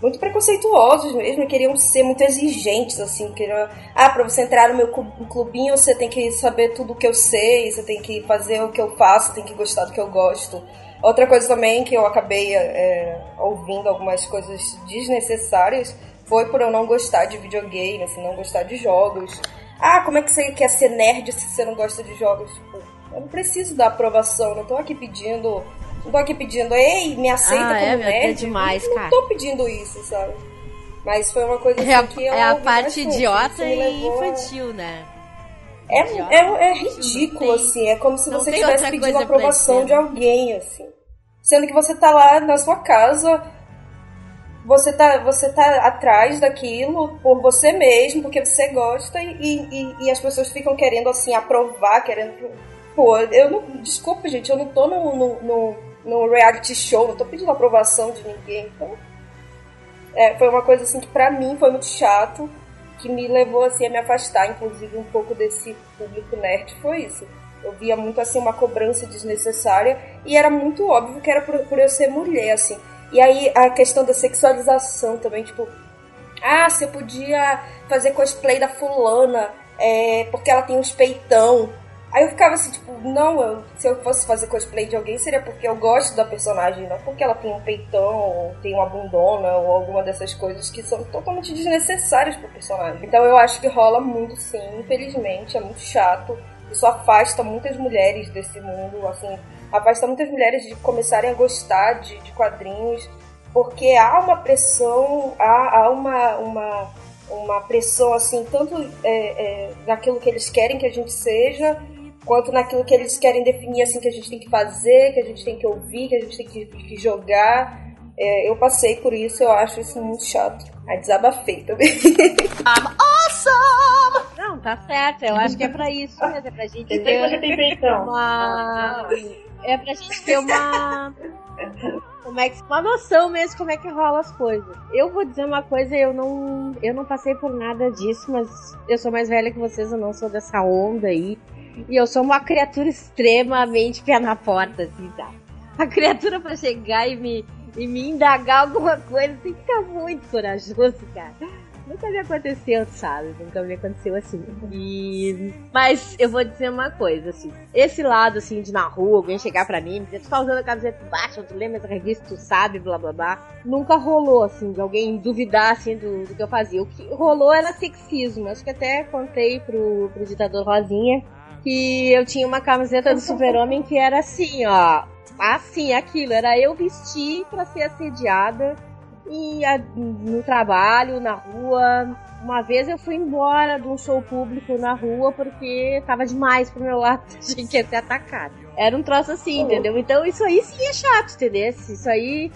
muito preconceituosos mesmo, queriam ser muito exigentes, assim, queriam, ah, pra você entrar no meu clubinho, você tem que saber tudo o que eu sei, você tem que fazer o que eu faço, tem que gostar do que eu gosto. Outra coisa também que eu acabei é, ouvindo algumas coisas desnecessárias foi por eu não gostar de videogame, assim, não gostar de jogos. Ah, como é que você quer ser nerd se você não gosta de jogos? Tipo, eu não preciso da aprovação, não tô aqui pedindo. Não tô aqui pedindo, ei, me aceita Ah, como é, meu, é nerd. demais, não, cara. não tô pedindo isso, sabe? Mas foi uma coisa É assim, que eu é a parte bastante, idiota isso me e levou a- infantil, né? É, Idiota, é, é infantil, ridículo, assim. É como se você estivesse pedindo a aprovação de alguém, assim. Sendo que você tá lá na sua casa, você tá, você tá atrás daquilo por você mesmo, porque você gosta, e, e, e as pessoas ficam querendo, assim, aprovar, querendo. Pô, eu não. Desculpa, gente, eu não tô no, no, no, no reality show, não tô pedindo aprovação de ninguém. Então. É, foi uma coisa assim que pra mim foi muito chato, que me levou assim a me afastar, inclusive um pouco desse público nerd, foi isso. Eu via muito assim uma cobrança desnecessária e era muito óbvio que era por, por eu ser mulher, assim. E aí a questão da sexualização também, tipo, ah, você podia fazer cosplay da fulana, é, porque ela tem uns peitão. Aí eu ficava assim, tipo, não, eu- se eu fosse fazer cosplay de alguém seria porque eu gosto da personagem, não porque ela tem um peitão, ou tem uma bundona, ou alguma dessas coisas que são totalmente desnecessárias pro personagem. Então eu acho que rola muito sim, infelizmente, é muito chato. Isso afasta muitas mulheres desse mundo, assim, afasta muitas mulheres de começarem a gostar de, de quadrinhos, porque há uma pressão, há, há uma, uma, uma pressão, assim, tanto é, é, naquilo que eles querem que a gente seja, quanto naquilo que eles querem definir, assim, que a gente tem que fazer, que a gente tem que ouvir, que a gente tem que, que jogar. É, eu passei por isso, eu acho isso muito chato. Aí desabafei também. Não, tá certo. Eu acho que é pra isso mesmo. É pra gente que ter você tem feitão? uma. É pra gente ter uma. Como é que, uma noção mesmo de como é que rola as coisas. Eu vou dizer uma coisa, eu não, eu não passei por nada disso, mas eu sou mais velha que vocês, eu não sou dessa onda aí. E eu sou uma criatura extremamente pé na porta, assim, tá? A criatura pra chegar e me, e me indagar alguma coisa tem que ficar muito corajoso, cara. Nunca me aconteceu, sabe? Nunca me aconteceu assim. E... Mas eu vou dizer uma coisa, assim. Esse lado, assim, de na rua, alguém chegar pra mim e dizer, tu tá usando a camiseta baixa, tu lembra essa revista, tu sabe, blá blá blá. Nunca rolou, assim, de alguém duvidar, assim, do, do que eu fazia. O que rolou era sexismo. Acho que até contei pro, pro ditador Rosinha que eu tinha uma camiseta do super-homem que era assim, ó. Assim, aquilo. Era eu vestir pra ser assediada e a- no trabalho, na rua. Uma vez eu fui embora de um show público na rua porque tava demais pro meu lado, achei que ia ser atacado. Era um troço assim, entendeu? Então isso aí sim é chato, entendeu? Isso aí,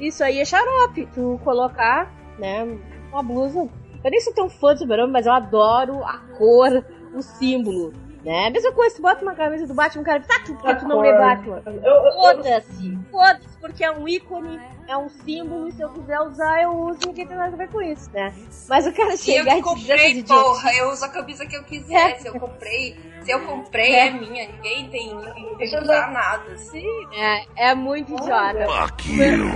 isso aí é xarope. Tu colocar, né, uma blusa. Eu nem sou tão fã do super mas eu adoro a cor, o símbolo. Né? A mesma coisa, tu bota uma camisa do Batman, o cara tá, tu, porque tu não lê Batman. Eu, eu, eu, Foda-se, foda-se, porque é um ícone, é um símbolo, e se eu quiser usar, eu uso, ninguém tem nada a ver com isso, né? Mas o cara E eu que e dizer comprei, de porra, eu uso a camisa que eu quiser. Se eu comprei, se eu comprei É. é minha, ninguém tem, ninguém tem que usar nada. Assim. É, é muito idiota.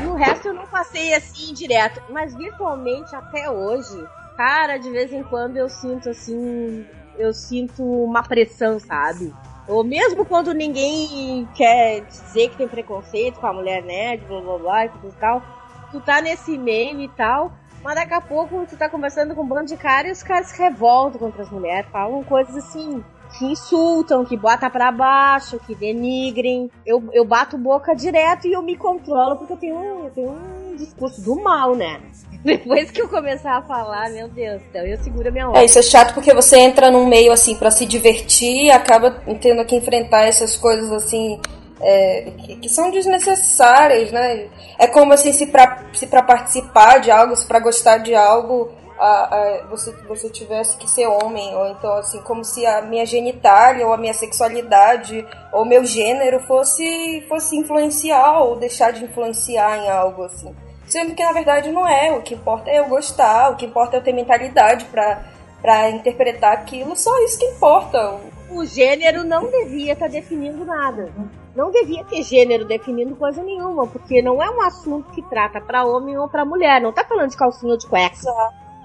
No resto eu não passei assim direto, mas virtualmente até hoje, cara, de vez em quando eu sinto assim, eu sinto uma pressão, sabe? Ou mesmo quando ninguém quer dizer que tem preconceito com a mulher nerd, blá blá blá e tudo e tal, tu tá nesse meio e tal, mas daqui a pouco tu tá conversando com um bando de caras e os caras se revoltam contra as mulheres, falam coisas assim, que insultam, que bota pra baixo, que denigrem. Eu, eu bato boca direto e eu me controlo porque eu tenho, eu tenho um discurso do mal, né? Depois que eu começar a falar, meu Deus, então eu seguro a minha onda. É, isso é chato porque você entra num meio assim pra se divertir e acaba tendo que enfrentar essas coisas assim é, que, que são desnecessárias, né? É como assim, se pra, se pra participar de algo, se pra gostar de algo, a, a- você, você tivesse que ser homem, ou então assim, como se a minha genitália, ou a minha sexualidade, ou meu gênero fosse, fosse influenciar ou deixar de influenciar em algo assim. Sendo que na verdade não é, o que importa é eu gostar, o que importa é eu ter mentalidade pra, pra interpretar aquilo, só isso que importa. O gênero não devia estar definindo nada. Não devia ter gênero definindo coisa nenhuma, porque não é um assunto que trata pra homem ou pra mulher. Não tá falando de calcinha ou de cueca.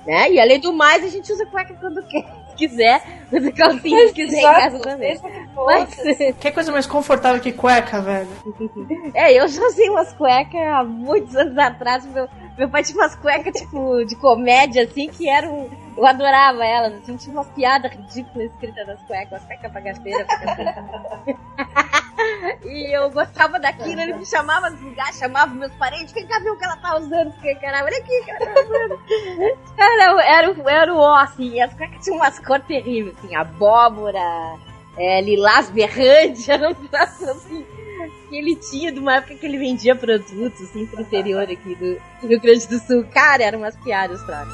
Né? E além do mais, a gente usa cueca quando quer, quiser, usa calcinha se quiser em casa também. Mas, Que coisa mais confortável que cueca, velho. é, eu já usei umas cuecas há muitos anos atrás. Meu, meu pai tinha umas cuecas, tipo, de comédia, assim, que eram. Eu adorava elas, assim, tinha umas piadas ridículas escritas nas cuecas, umas cuecas bagaceira. e eu gostava daquilo, ele me chamava nos lugares, chamava meus parentes, vem cá ver o que ela tá usando, porque, cara, olha aqui, cara, tá usando. Era, o- era o ó, assim, e as cuecas tinham umas cores terríveis, assim, abóbora, é, lilás berrante, era um assim que ele tinha de uma época que ele vendia produtos assim pro interior aqui do do Rio Grande do Sul. Cara, eram umas piadas, troços.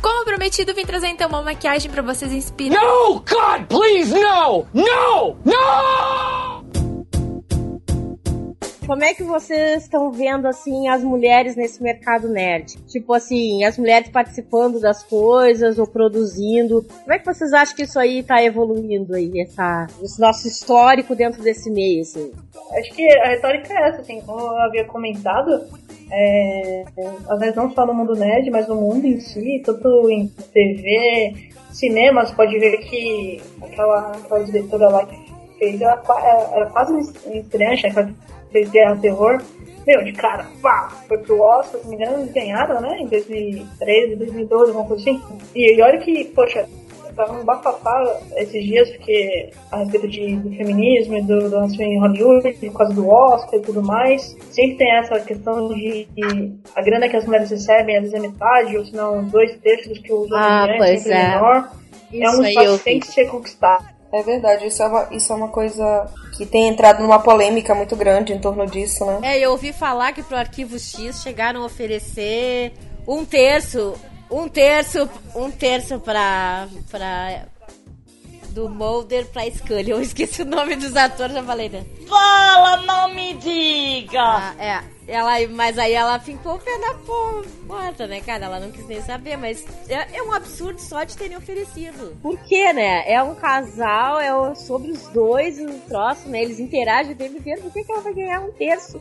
Como prometido, vim trazer então uma maquiagem pra vocês inspirar. No, God, please, no! No! No! Como é que vocês estão vendo assim as mulheres nesse mercado nerd? Tipo assim, as mulheres participando das coisas ou produzindo. Como é que vocês acham que isso aí tá evoluindo aí, essa, esse nosso histórico dentro desse meio, assim? Acho que a retórica é essa, assim, como eu havia comentado, é, às vezes não só no mundo nerd, mas no mundo em si, tanto em TV, cinema, você pode ver que aquela, aquela diretora lá que fez, ela, ela- quase né, quando fez Guerra ao Terror, meu, de cara, pá, foi pro Oscar, se não me engano, eles ganharam, né, em 2013, 2012, alguma coisa assim. E, olha que, poxa, tá um bafafá esses dias, porque a respeito de, do feminismo e do, do racismo em Hollywood, por causa do Oscar e tudo mais, sempre tem essa questão de, de a grana que as mulheres recebem, às vezes é metade, ou se não, dois terços que os Ah, homens ganham, sempre é. menor. é Isso um aí espaço que tem que ser conquistado. É verdade, isso é, uma, isso é uma coisa que tem entrado numa polêmica muito grande em torno disso, né? É, eu ouvi falar que pro Arquivo X chegaram a oferecer um terço, um terço, um terço pra, pra do Mulder pra Scully. Eu esqueci o nome dos atores, já falei, né? Fala, não me diga! Ah, é, ela, mas aí ela ficou o pé na po- porta, né, cara? Ela não quis nem saber, mas é, é um absurdo só de terem oferecido. Por quê, né? É um casal, é sobre os dois, o troço, né? Eles interagem o tempo inteiro, por que, que ela vai ganhar um terço?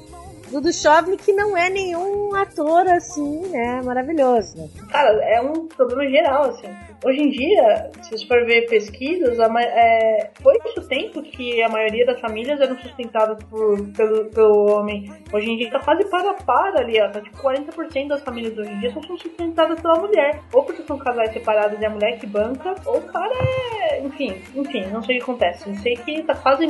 Do Duchovny, que não é nenhum ator, assim, né? Maravilhoso. né? Cara, é um problema geral, assim. Hoje em dia, se você for ver pesquisas, a é, foi isso tempo que a maioria das famílias eram sustentadas por, pelo, pelo homem. Hoje em dia tá quase para para ali, ó. Tá tipo 40% das famílias hoje em dia são sustentadas pela mulher. Ou porque são casais separados e a mulher que banca, ou o cara é. Enfim, enfim, não sei o que acontece. Eu sei que tá quase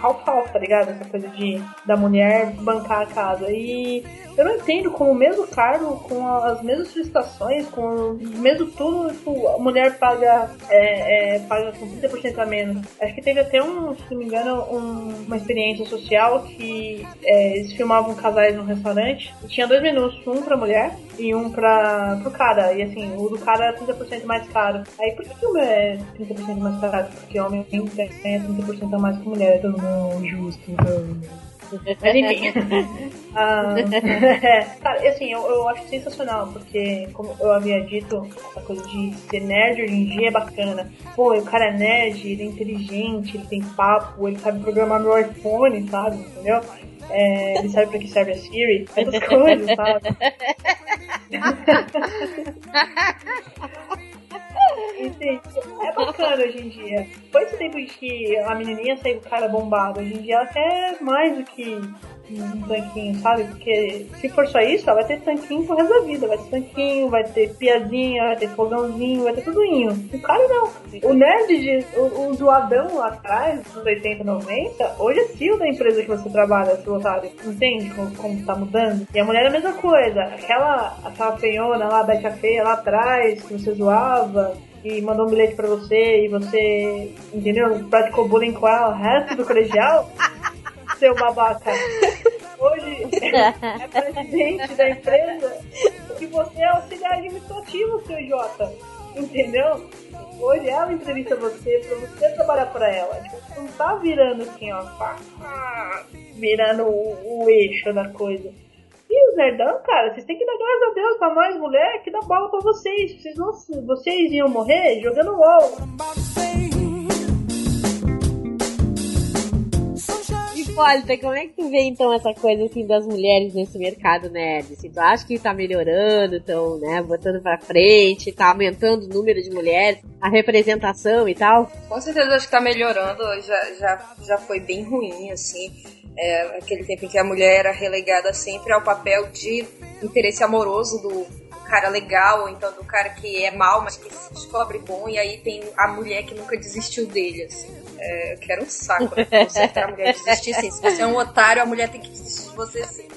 half-half, tá ligado? Essa coisa de da mulher bancar a casa. E eu não entendo como o mesmo cargo, com as mesmas solicitações, com o mesmo tudo, tipo, a mulher paga, é, é, paga com 30% a menos. Acho que teve até um, se não me engano, um- uma experiência social que é, eles filmavam casais num restaurante e tinha dois menus, um pra mulher e um pra, pro cara. E assim, o do cara era 30% mais caro. Aí por que, o meu é 30% mais caro? Porque homem ganha 30% a mais que mulher, todo mundo justo. Então... Mas enfim. Ah, cara, assim, eu, eu acho sensacional, porque, como eu havia dito, essa coisa de ser nerd hoje em dia é bacana. Pô, o cara é nerd, ele é inteligente, ele tem papo, ele sabe programar no iPhone, sabe? Entendeu? É, ele sabe pra que serve a Siri, essas coisas, sabe? Entende? É bacana hoje em dia. Foi esse tempo de que a menininha saiu com cara bombado. Hoje em dia ela quer mais do que um tanquinho, sabe? Porque se for só isso, ela vai ter tanquinho pro resto da vida. Vai ter tanquinho, vai ter piadinha, vai ter fogãozinho, vai ter tudoinho. O cara não. O nerd, de, o, o zoadão lá atrás, nos 80, 90, hoje é CEO da empresa que você trabalha, seu otário. Entende como, como tá mudando? E a mulher é a mesma coisa. Aquela, aquela feiona lá, Bete a Feia lá atrás, que você zoava, e mandou um bilhete pra você, e você, entendeu? Praticou bullying com ela o resto do colegial. Seu babaca. Hoje é presidente da empresa e você é auxiliar administrativo, seu idiota. Entendeu? Hoje ela entrevista você pra você trabalhar pra ela. Tipo, você não tá virando assim, ó. pá, Virando o, o eixo da coisa. Os nerdão, cara, vocês têm que dar graças a Deus pra nós, mulher, que dá bola pra vocês. Vocês, não, vocês iam morrer jogando LOL. E Polita, como é que tu vê então essa coisa assim das mulheres nesse mercado nerd? Assim, tu acha que tá melhorando, estão, né, botando pra frente, tá aumentando o número de mulheres, a representação e tal? Com certeza acho que tá melhorando, já, já, já foi bem ruim, assim. É, aquele tempo em que a mulher era relegada sempre ao papel de interesse amoroso do cara legal, ou então do cara que é mal, mas que se descobre bom, e aí tem a mulher que nunca desistiu dele, assim. É, eu quero um saco, né? Você pra mulher desistir, sim. Se você é um otário, a mulher tem que desistir de você, sim.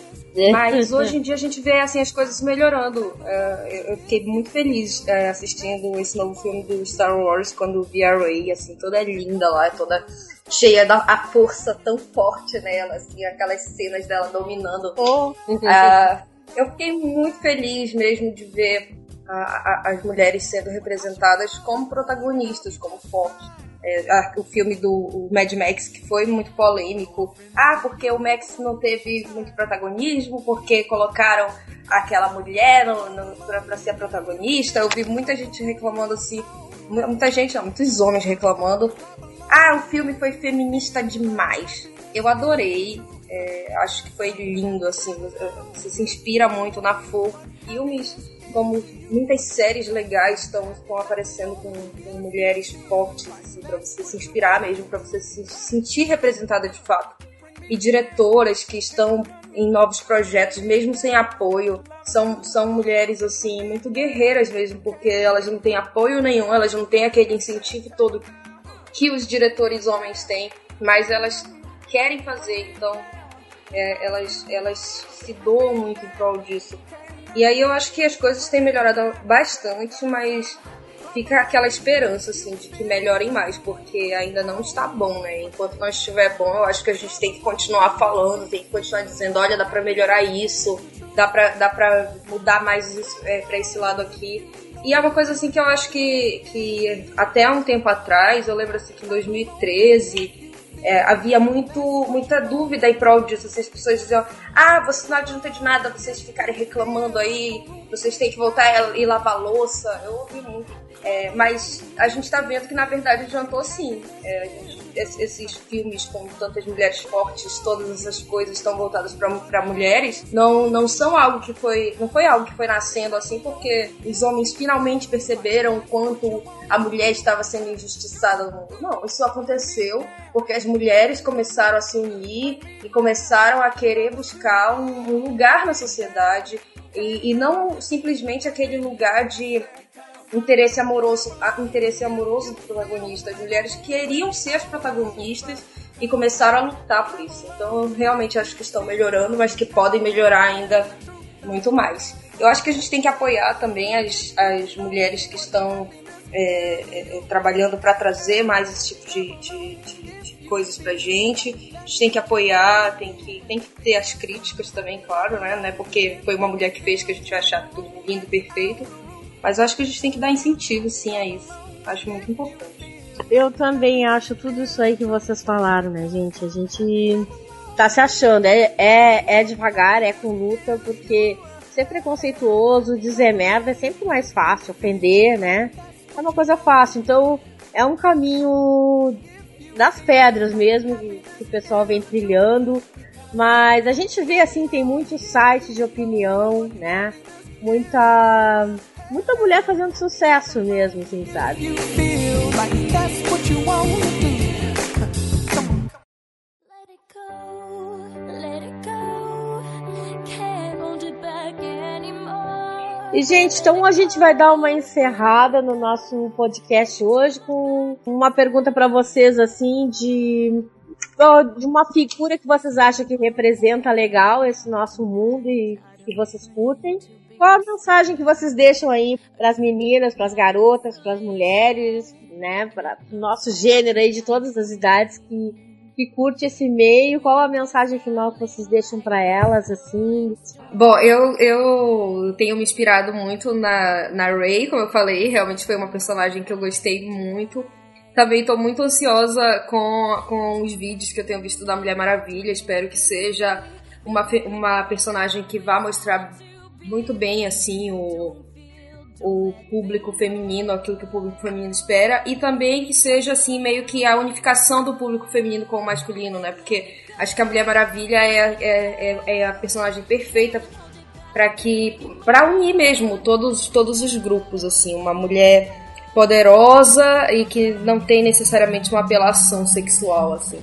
Mas hoje em dia a gente vê assim as coisas melhorando. É, eu- eu fiquei muito feliz é, assistindo esse novo filme do Star Wars quando vi a Rey, assim, toda linda lá, toda cheia da a força tão forte nela, assim, aquelas cenas dela dominando. Ah, eu fiquei muito feliz mesmo de ver a- a- as mulheres sendo representadas como protagonistas, como fortes. É, a- o filme do o Mad Max, que foi muito polêmico. Ah, porque o Max não teve muito protagonismo, porque colocaram aquela mulher pra ser a protagonista. Eu vi muita gente reclamando assim, mu- muita gente, não, muitos homens reclamando. Ah, o filme foi feminista demais. Eu adorei. é, acho que foi lindo, assim. Você se inspira muito na For. Filmes, como muitas séries legais estão, estão aparecendo com, com mulheres fortes, assim, pra você se inspirar mesmo, pra você se sentir representada de fato. E diretoras que estão em novos projetos, mesmo sem apoio, são, são mulheres, assim, muito guerreiras mesmo, porque elas não têm apoio nenhum, elas não têm aquele incentivo todo que os diretores homens têm, mas elas querem fazer, então é, elas, elas se doam muito em prol disso. E aí eu acho que as coisas têm melhorado bastante, mas fica aquela esperança, assim, de que melhorem mais, porque ainda não está bom, né? Enquanto não estiver bom, eu acho que a gente tem que continuar falando, tem que continuar dizendo, olha, dá pra melhorar isso, dá pra, dá mudar mais é, pra esse lado aqui. E é uma coisa assim que eu acho que, que até um tempo atrás, eu lembro assim que em 2013 é, havia muito, muita dúvida em prol disso. Assim, as pessoas diziam: ah, você não adianta de nada vocês ficarem reclamando aí, vocês têm que voltar e lavar louça. Eu ouvi muito. É, mas a gente está vendo que na verdade adiantou sim. É, gente, esses filmes com tantas mulheres fortes, todas essas coisas estão voltadas para mulheres, não, não são algo que foi. Não foi algo que foi nascendo assim porque os homens finalmente perceberam o quanto a mulher estava sendo injustiçada no mundo. Não, isso aconteceu porque as mulheres começaram a se unir e começaram a querer buscar um, um lugar na sociedade e, e não simplesmente aquele lugar de interesse amoroso, interesse amoroso do protagonista. As mulheres queriam ser as protagonistas e começaram a lutar por isso. Então, eu realmente acho que estão melhorando, mas que podem melhorar ainda muito mais. Eu acho que a gente tem que apoiar também as, as mulheres que estão é, é, é trabalhando para trazer mais esse tipo de, de, de, de, coisas pra gente. A gente tem que apoiar, tem que, tem que ter as críticas também, claro, né? Não é porque foi uma mulher que fez que a gente vai achar tudo lindo perfeito. Mas eu acho que a gente tem que dar incentivo, sim, a isso. Acho muito importante. Eu também acho tudo isso aí que vocês falaram, né, gente? A gente tá se achando. É, é, é devagar, é com luta, porque ser preconceituoso, dizer merda é sempre mais fácil, ofender, né? É uma coisa fácil. Então, é um caminho das pedras mesmo que, o pessoal vem trilhando. Mas a gente vê assim, tem muitos sites de opinião, né? Muita muita mulher fazendo sucesso mesmo, assim, sabe? E, gente, então a gente vai dar uma encerrada no nosso podcast hoje com uma pergunta para vocês, assim, de, de uma figura que vocês acham que representa legal esse nosso mundo e que vocês curtem. Qual a mensagem que vocês deixam aí para as meninas, para as garotas, para as mulheres, né, para o nosso gênero aí de todas as idades que, que curte esse meio? Qual a mensagem final que vocês deixam para elas, assim? Bom, eu, eu tenho me inspirado muito na, na Ray, como eu falei, realmente foi uma personagem que eu gostei muito. Também estou muito ansiosa com, com os vídeos que eu tenho visto da Mulher Maravilha. Espero que seja uma, uma personagem que vá mostrar muito bem assim o, o público feminino, aquilo que o público feminino espera, e também que seja assim meio que a unificação do público feminino com o masculino, né? Porque acho que a Mulher Maravilha é, é, é, é a personagem perfeita para que para unir mesmo todos todos os grupos assim, uma mulher poderosa e que não tem necessariamente uma apelação sexual assim.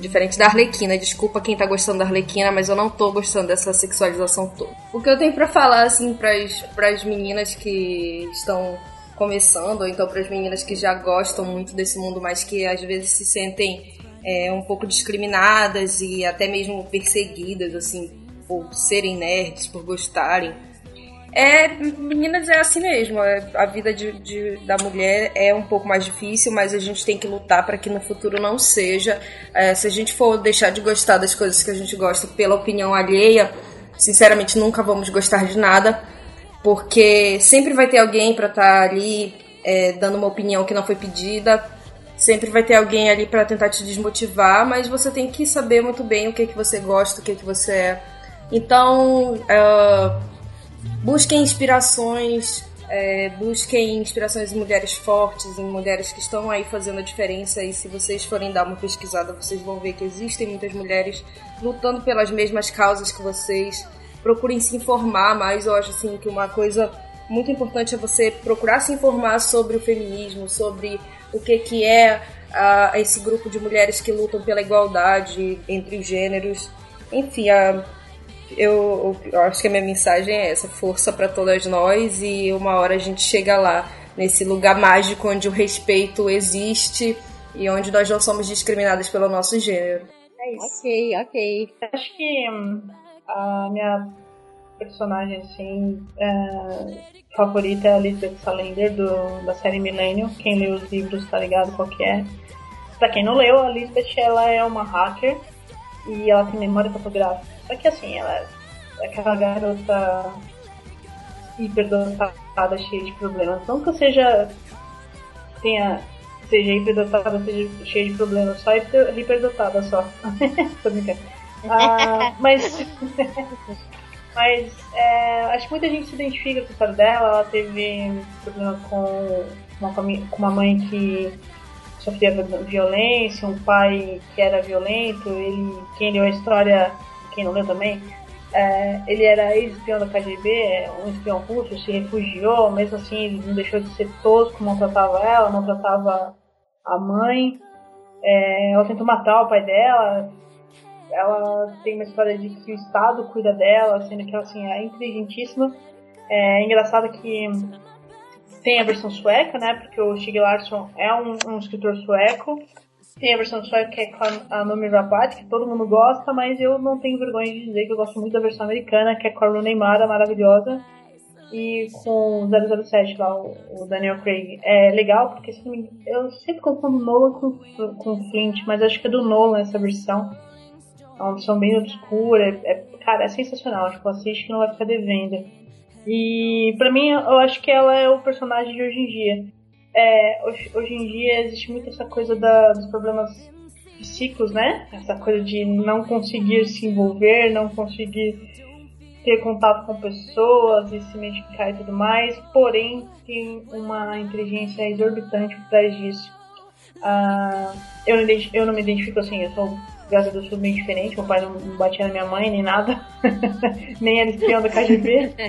Diferente da Arlequina. Desculpa quem tá gostando da Arlequina, mas eu não tô gostando dessa sexualização toda. O que eu tenho para falar, assim, pras, pras meninas que estão começando, ou então pras meninas que já gostam muito desse mundo, mas que às vezes se sentem é, um pouco discriminadas e até mesmo perseguidas, assim, por serem nerds, por gostarem é, meninas, é assim mesmo. É, a vida de, de, da mulher é um pouco mais difícil, mas a gente tem que lutar para que no futuro não seja. É, se a gente for deixar de gostar das coisas que a gente gosta pela opinião alheia, sinceramente nunca vamos gostar de nada, porque sempre vai ter alguém para estar tá ali é, dando uma opinião que não foi pedida. Sempre vai ter alguém ali para tentar te desmotivar, mas você tem que saber muito bem o que, que você gosta, o que, que você é. Então, uh, Busquem inspirações, é, busquem inspirações em mulheres fortes, em mulheres que estão aí fazendo a diferença. E se vocês forem dar uma pesquisada, vocês vão ver que existem muitas mulheres lutando pelas mesmas causas que vocês. Procurem se informar mais. Eu acho assim que uma coisa muito importante é você procurar se informar sobre o feminismo, sobre o que, que é uh, esse grupo de mulheres que lutam pela igualdade entre os gêneros. Enfim, a eu, eu acho que a minha mensagem é essa: força para todas nós e uma hora a gente chega lá, nesse lugar mágico onde o respeito existe e onde nós não somos discriminadas pelo nosso gênero. É isso. Ok, ok. Acho que hum, a minha personagem, assim, é, favorita é a Lisbeth Salander, do, da série Millennium. Quem leu os livros tá ligado qual que é. Pra quem não leu, a Lisbeth, ela é uma hacker e ela tem memória fotográfica. Só que, assim, ela é aquela garota hiperdotada, cheia de problemas. Não que eu seja... tenha seja hiperdotada, seja cheia de problemas, só hiper, hiperdotada só. Tô brincando. Ah, mas mas é, acho que muita gente se identifica com a história dela. Ela teve problema com uma, com uma mãe que sofria violência, um pai que era violento. Ele, quem leu a história, quem não leu também, é, ele era ex-espião da KGB, um espião russo, se refugiou, mesmo assim ele não deixou de ser tosco, maltratava ela, maltratava a mãe. É, ela tentou matar o pai dela. Ela tem uma história de que o Estado cuida dela, sendo que ela assim, é inteligentíssima. É engraçado que tem a versão sueca, né? Porque o Stig Larsson é um, um escritor sueco. Tem a versão sueca que é com a Nomi Rapace, que todo mundo gosta, mas eu não tenho vergonha de dizer que eu gosto muito da versão americana, que é com a Rooney Mara, maravilhosa. E com o 007 lá, o, o Daniel Craig. É legal, porque me- eu sempre confundo Nolan com, com Flint, mas acho que é do Nolan essa versão. É uma versão bem obscura. É, é- cara, é sensacional. Tipo, assiste que não vai ficar devendo. E pra mim, eu acho que ela é o personagem de hoje em dia. É, hoje, hoje em dia existe muito essa coisa da- dos problemas psíquicos, né? Essa coisa de não conseguir se envolver, não conseguir ter contato com pessoas e se identificar e tudo mais, porém tem uma inteligência exorbitante por trás disso. Ah, eu, não eu não me identifico assim, eu sou, graças a Deus, sou bem diferente, meu pai não batia na minha mãe, nem nada, nem era espião da KGB.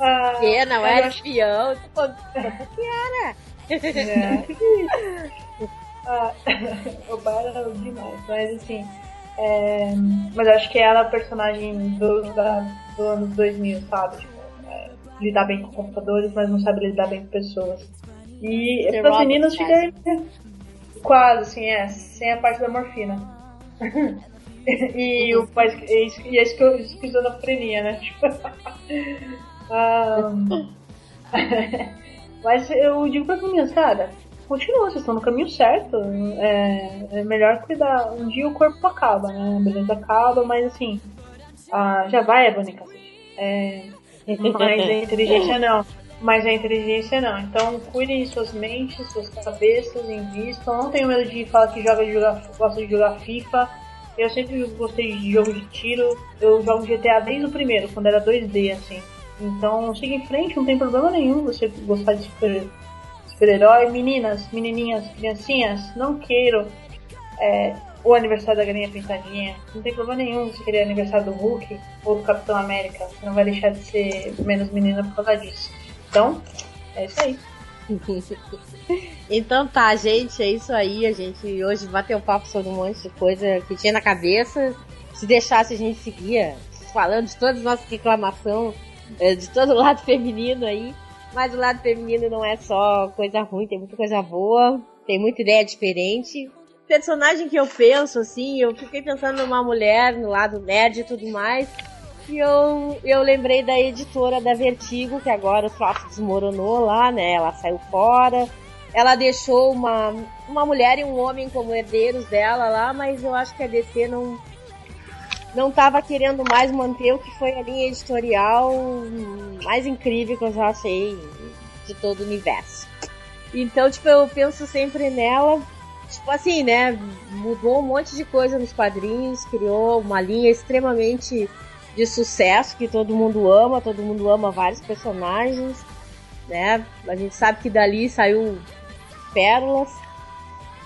Ah, Que não era acho- espião. Que era? É. Ah, o bar era demais, mas assim. é, mas eu acho que ela é a personagem do, da, do anos 2000, sabe? Tipo, é, lidar bem com computadores, mas não sabe lidar bem com pessoas. E para Robot, meninos fica quase assim, é, sem a parte da morfina. e o pai e es- e a esqui- esquizofrenia, né? Tipo, ah, mas eu digo para as meninas, cara, continua, vocês estão no caminho certo. É, é melhor cuidar. Um dia o corpo acaba, né? A beleza acaba, mas assim, ah, já vai, Ebony, cacete. É, mas a inteligência não. Mas a inteligência não. Então cuidem de suas mentes, suas cabeças, invistam. Não tenham medo de falar que joga, joga, gosta de jogar FIFA. Eu sempre gostei de jogo de tiro. Eu jogo GTA desde o primeiro, quando era 2D, assim. Então siga em frente, não tem problema nenhum você gostar de super, super-herói. Meninas, menininhas, criancinhas, não queiram é, o aniversário da galinha pintadinha. Não tem problema nenhum você querer aniversário do Hulk ou do Capitão América. Você não vai deixar de ser menos menina por causa disso. Então, é isso aí. Então tá, gente, é isso aí. A gente hoje bateu papo sobre um monte de coisa que tinha na cabeça. Se deixasse, a gente seguia falando de todas as nossas reclamações, eh, de todo o lado feminino aí. Mas o lado feminino não é só coisa ruim, tem muita coisa boa, tem muita ideia diferente. Personagem que eu penso, assim, eu fiquei pensando numa mulher no lado nerd e tudo mais. E eu, eu lembrei da editora da Vertigo, que agora o troço desmoronou lá, né? Ela saiu fora. Ela deixou uma, uma mulher e um homem como herdeiros dela lá, mas eu acho que a DC não, não tava querendo mais manter o que foi a linha editorial mais incrível que eu já achei de todo o universo. Então, tipo, eu penso sempre nela. Tipo assim, né? Mudou um monte de coisa nos quadrinhos, criou uma linha extremamente de sucesso que todo mundo ama, todo mundo ama vários personagens, né? A gente sabe que dali saiu pérolas.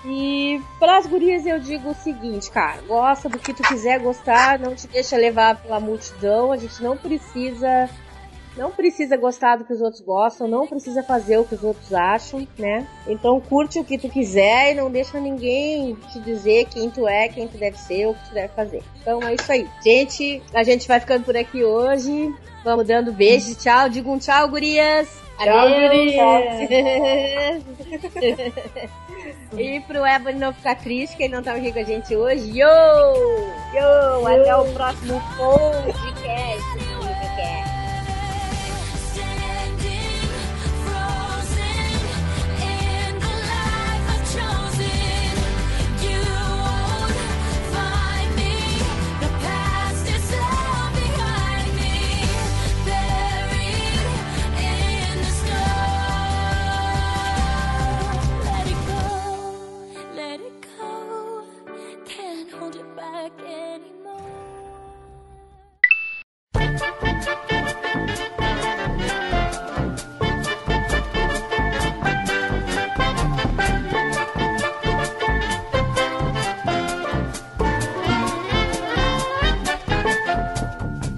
E para as gurias eu digo o seguinte, cara, gosta do que tu quiser gostar, não te deixa levar pela multidão, a gente não precisa não precisa gostar do que os outros gostam, não precisa fazer o que os outros acham, né? Então curte o que tu quiser e não deixa ninguém te dizer quem tu é, quem tu deve ser, o que tu deve fazer. Então é isso aí. Gente, a gente vai ficando por aqui hoje. Vamos dando beijo, tchau. Diga um tchau, gurias. Tchau, Adeus. e pro Ebony não ficar triste, que ele não tá aqui com a gente hoje. Yo! Yo! Até o próximo podcast.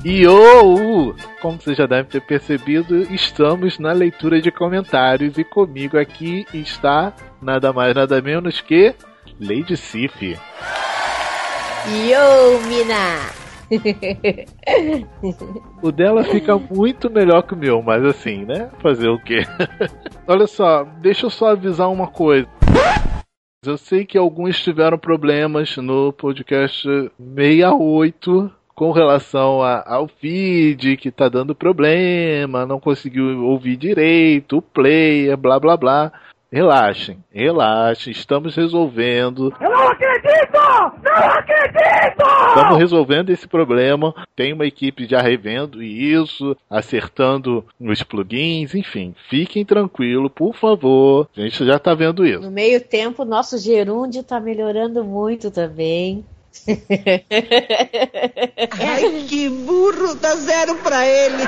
E ou, como você já deve ter percebido, estamos na leitura de comentários e comigo aqui está nada mais nada menos que Lady Sif. Yo, mina! O dela fica muito melhor que o meu, mas assim, né? Fazer o quê? Olha só, deixa eu só avisar uma coisa. Eu sei que alguns tiveram problemas no podcast 68 com relação a- ao feed que tá dando problema, não conseguiu ouvir direito, o player, blá blá blá. Relaxem, relaxem, estamos resolvendo. Eu não acredito! Não acredito! Estamos resolvendo esse problema. Tem uma equipe já revendo isso, acertando os plugins, enfim. Fiquem tranquilos, por favor. A gente já tá vendo isso. No meio tempo, nosso gerúndio tá melhorando muito também. Ai, que burro, dá zero pra ele.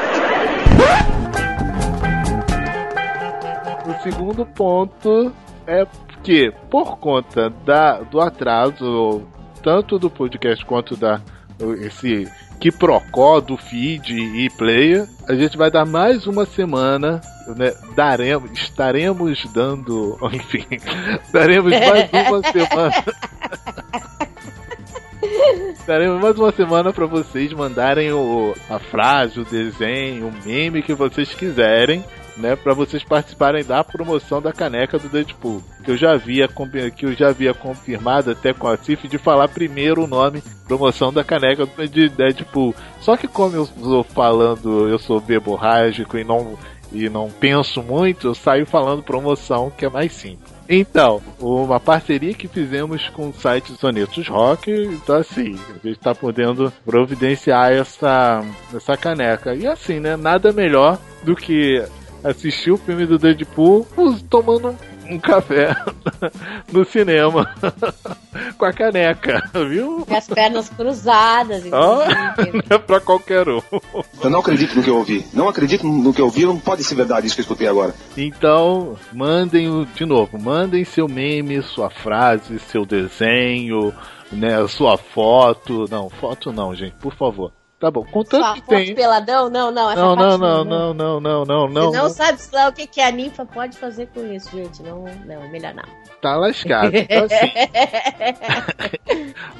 O segundo ponto é que, por conta da, do atraso, tanto do podcast quanto da esse quiprocó do feed e player, a gente vai dar mais uma semana, né? Daremos, estaremos dando, enfim, daremos mais uma semana. Daremos mais uma semana para vocês mandarem o, a frase, o desenho, o meme que vocês quiserem, né, para vocês participarem da promoção da caneca do Deadpool. Que eu já havia que eu já havia confirmado até com a Cif de falar primeiro o nome promoção da caneca de Deadpool. Só que como eu estou falando, eu sou beborrágico e não e não penso muito, eu saio falando promoção que é mais simples. Então, uma parceria que fizemos com o site Sonetos Rock, então assim, a gente tá podendo providenciar essa, essa caneca. E assim, né, nada melhor do que assistir o filme do Deadpool tomando um café no cinema com a caneca, viu? Com as pernas cruzadas. Ó, inclusive. não é pra qualquer um. Eu não acredito no que eu ouvi. Não acredito no que eu ouvi. Não pode ser verdade isso que eu escutei agora. Então, mandem de novo, mandem seu meme, sua frase, seu desenho, né, sua foto. Não, foto não, gente, por favor. Tá bom, contanto Só que tem. peladão? Não, não, essa Não, não, não, não, não, não, não, não. Você não sabe lá o que, que a ninfa pode fazer com isso, gente. Não, não, melhor não. Tá lascado. Então, assim,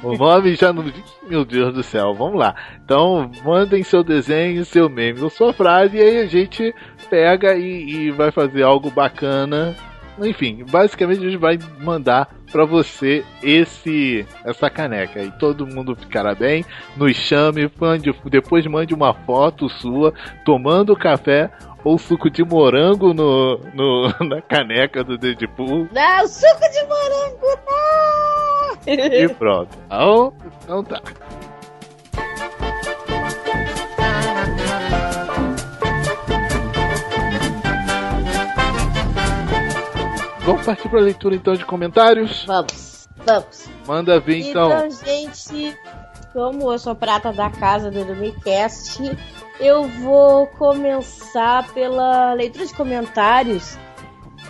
o nome já não. Meu Deus do céu, vamos lá. Então, mandem seu desenho, seu meme ou sua frase, e aí a gente pega e, e vai fazer algo bacana. Enfim, basicamente a gente vai mandar pra você esse essa caneca e todo mundo ficará bem. Nos chame, mande, depois mande uma foto sua tomando café ou suco de morango no, no- na caneca do Deadpool. Não, suco de morango, não! E pronto. Então, então tá. Vamos partir para a leitura então de comentários? Vamos, vamos. Manda ver então. Então, gente, como eu sou prata da casa do Lumicast, eu vou começar pela leitura de comentários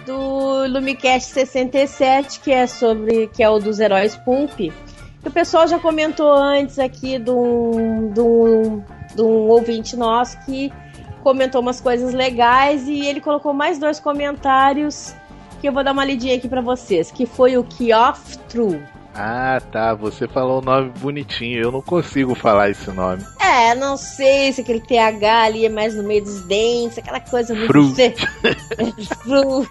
do Lumicast 67, que é sobre que é o dos heróis Pulp. O pessoal já comentou antes aqui de um, de um, de um ouvinte nosso que comentou umas coisas legais e ele colocou mais dois comentários que eu vou dar uma lidinha aqui para vocês, que foi o Kioff True. Ah, tá. Você falou o nome bonitinho. Eu não consigo falar esse nome. É, não sei se aquele TH ali é mais no meio dos dentes, aquela coisa muito. Fru. Fru.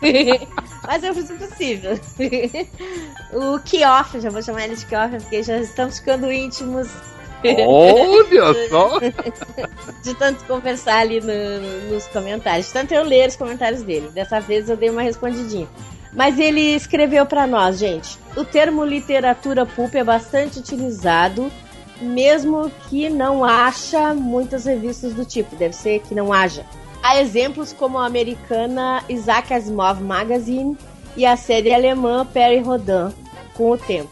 Mas eu fiz o possível. o Kioff, já vou chamar ele de Kioff, porque já estamos ficando íntimos. Olha só! de tanto conversar ali no, no, nos comentários. De tanto eu ler os comentários dele. Dessa vez eu dei uma respondidinha. Mas ele escreveu para nós, gente. O termo literatura pulp é bastante utilizado, mesmo que não haja muitas revistas do tipo. Deve ser que não haja. Há exemplos como a americana Isaac Asimov Magazine e a série alemã Perry Rodin. Com o tempo,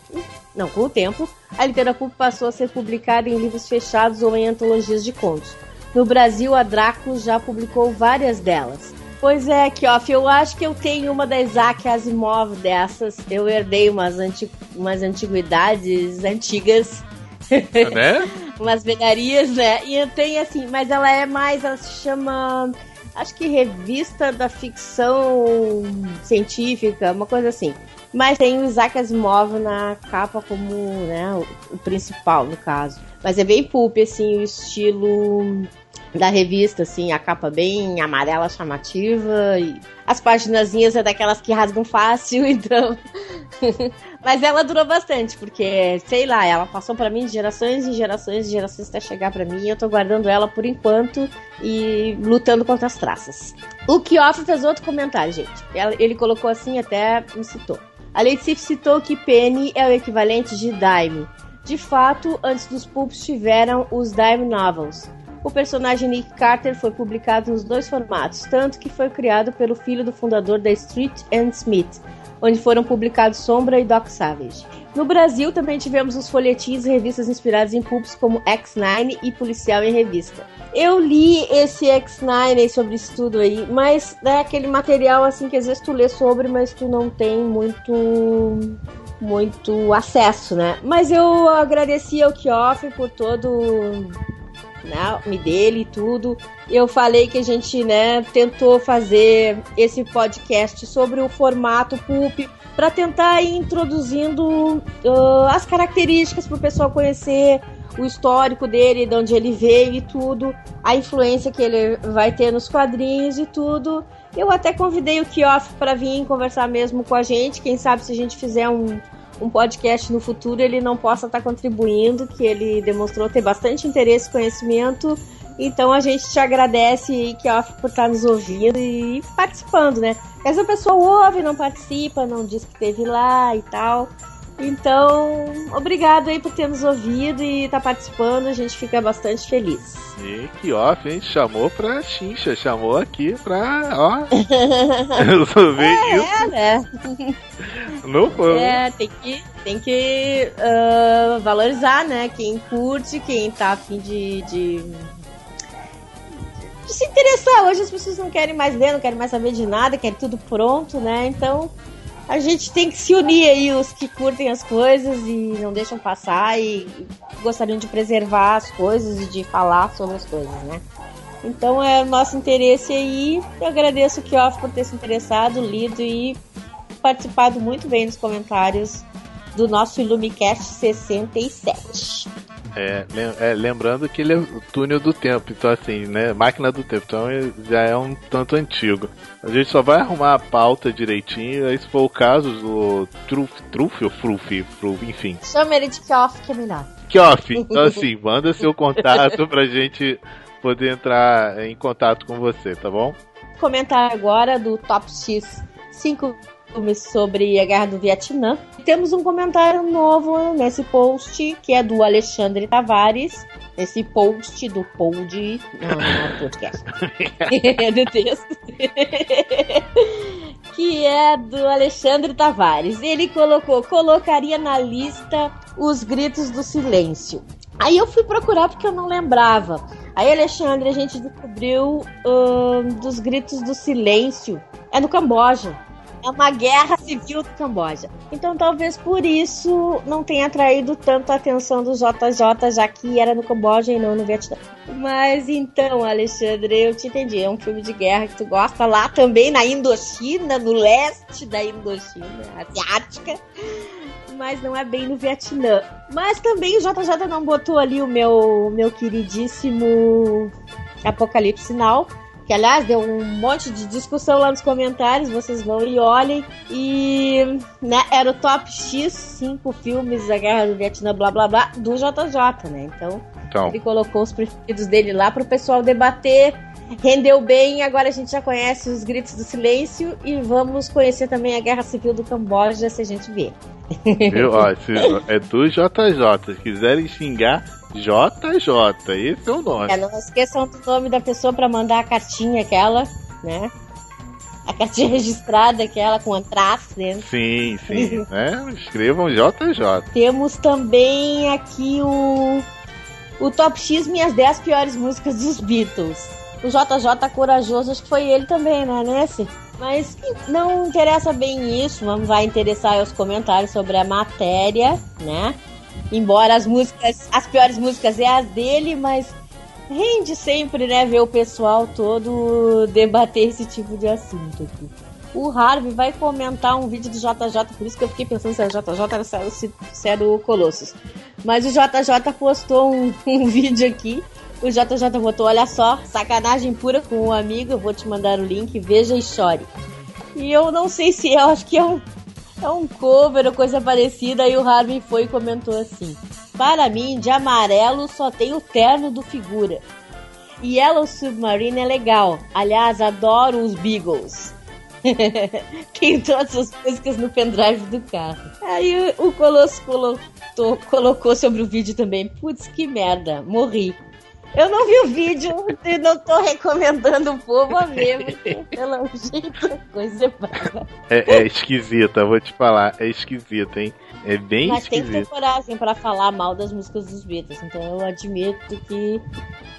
não, com o tempo, a literatura pulp passou a ser publicada em livros fechados ou em antologias de contos. No Brasil, a Draco já publicou várias delas. Pois é, Kioff, eu acho que eu tenho uma da Isaac Asimov dessas. Eu herdei umas, anti... umas antiguidades antigas. Né? umas velharias, né? E eu tenho assim, mas ela é mais, ela se chama. Acho que revista da ficção científica, uma coisa assim. Mas tem o Isaac Asimov na capa como né, o, principal, no caso. Mas é bem pulp, assim, o estilo da revista, assim, a capa bem amarela chamativa e as paginazinhas é daquelas que rasgam fácil, então. Mas ela durou bastante, porque, sei lá, ela passou para mim de gerações e gerações e gerações até chegar para mim eu tô guardando ela por enquanto e lutando contra as traças. O Kioff fez outro comentário, gente. Ele colocou assim, até me citou. A citou que Penny é o equivalente de Dime. De fato, antes dos pulps tiveram os Dime Novels. O personagem Nick Carter foi publicado nos dois formatos, tanto que foi criado pelo filho do fundador da Street and Smith, onde foram publicados Sombra e Doc Savage. No Brasil também tivemos os folhetins e revistas inspirados em pulps como X9 e Policial em Revista. Eu li esse X9 sobre isso tudo aí, mas é aquele material assim que às vezes tu lê sobre, mas tu não tem muito muito acesso, né? Mas eu agradeci ao Kioff por todo né, me dele e tudo. Eu falei que a gente, né, tentou fazer esse podcast sobre o formato pulp para tentar ir introduzindo uh, as características para o pessoal conhecer o histórico dele, de onde ele veio e tudo, a influência que ele vai ter nos quadrinhos e tudo. Eu até convidei o Kioff para vir conversar mesmo com a gente. Quem sabe se a gente fizer um, um podcast no futuro ele não possa estar tá contribuindo, que ele demonstrou ter bastante interesse e conhecimento. Então a gente te agradece, Kioff, por estar tá nos ouvindo e participando, né? Essa pessoa ouve, não participa, não diz que esteve lá e tal. Então, obrigado aí por ter nos ouvido e estar tá participando, a gente fica bastante feliz. E que off, hein? Chamou pra chincha, chamou aqui pra, ó, resolver é, isso. É, né? Não foi. É, tem que, tem que uh, valorizar, né? Quem curte, quem tá afim de, de, de se interessar. Hoje as pessoas não querem mais ler, não querem mais saber de nada, querem tudo pronto, né? Então a gente tem que se unir aí, os que curtem as coisas e não deixam passar e gostariam de preservar as coisas e de falar sobre as coisas, né? Então é o nosso interesse aí. Eu agradeço o Kioff por ter se interessado, lido e participado muito bem nos comentários do nosso Illumicast 67. É, é, lembrando que ele é o túnel do tempo, então assim, né? Máquina do tempo, então já é um tanto antigo. A gente só vai arrumar a pauta direitinho, aí se for o caso do Truf, Truf ou Fruf, Fruf, enfim. Chama ele de Kioff que é melhor. Kioff, então assim, manda seu contato pra gente poder entrar em contato com você, tá bom? Comentar agora do Top X 5 filmes sobre a Guerra do Vietnã. Temos um comentário novo nesse post, que é do Alexandre Tavares. Esse post do pod. Não, não é podcast. é do texto. que é do Alexandre Tavares. Ele colocou: colocaria na lista os gritos do silêncio. Aí eu fui procurar porque eu não lembrava. Aí, Alexandre, a gente descobriu dos gritos do silêncio. É no Camboja. É uma guerra civil do Camboja. Então talvez por isso não tenha atraído tanto a atenção do JJ, já que era no Camboja e não no Vietnã. Mas então, Alexandre, eu te entendi. É um filme de guerra que tu gosta lá também na Indochina, no leste da Indochina asiática. Mas não é bem no Vietnã. Mas também o JJ não botou ali o meu, meu queridíssimo Apocalipse Now que aliás deu um monte de discussão lá nos comentários, vocês vão e olhem. E né, era o top X, cinco filmes da Guerra do Vietnã, blá blá blá, do JJ, né? Então, Então. ele colocou os preferidos dele lá para o pessoal debater. Rendeu bem, agora a gente já conhece os gritos do silêncio e vamos conhecer também a Guerra Civil do Camboja se a gente ver. Viu? Ó, é do JJ. Se quiserem xingar, JJ. Esse é o nome. É, não esqueçam do nome da pessoa para mandar a cartinha aquela, né? A cartinha registrada, aquela com antrax dentro. Sim, sim. né? Escrevam JJ. Temos também aqui o o Top X Minhas 10 Piores Músicas dos Beatles. O JJ Corajoso, acho que foi ele também, né, nesse? Mas não interessa bem isso, vamos vai interessar os comentários sobre a matéria, né? Embora as músicas, as piores músicas é as dele, mas rende sempre, né, ver o pessoal todo debater esse tipo de assunto aqui. O Harvey vai comentar um vídeo do JJ, por isso que eu fiquei pensando se era JJ ou se se era o Colossus. Mas o JJ postou um, um vídeo aqui. O JJ botou, olha só, sacanagem pura com um amigo, eu vou te mandar o link, veja e chore. E eu não sei se é, eu acho que é um, é um cover ou coisa parecida. Aí o Harvey foi e comentou assim: Para mim, de amarelo só tem o terno do figura. E Yellow Submarine é legal. Aliás, adoro os Beagles. tem todas as músicas no pendrive do carro. Aí o, o Colosso colocou, colocou sobre o vídeo também: Putz, que merda, morri. Eu não vi o vídeo e não tô recomendando o povo a ver, porque pelo jeito coisa é brava. É, é esquisita, vou te falar. É esquisita, hein? É bem Mas tem que ter coragem pra falar mal das músicas dos Beatles. Então eu admito que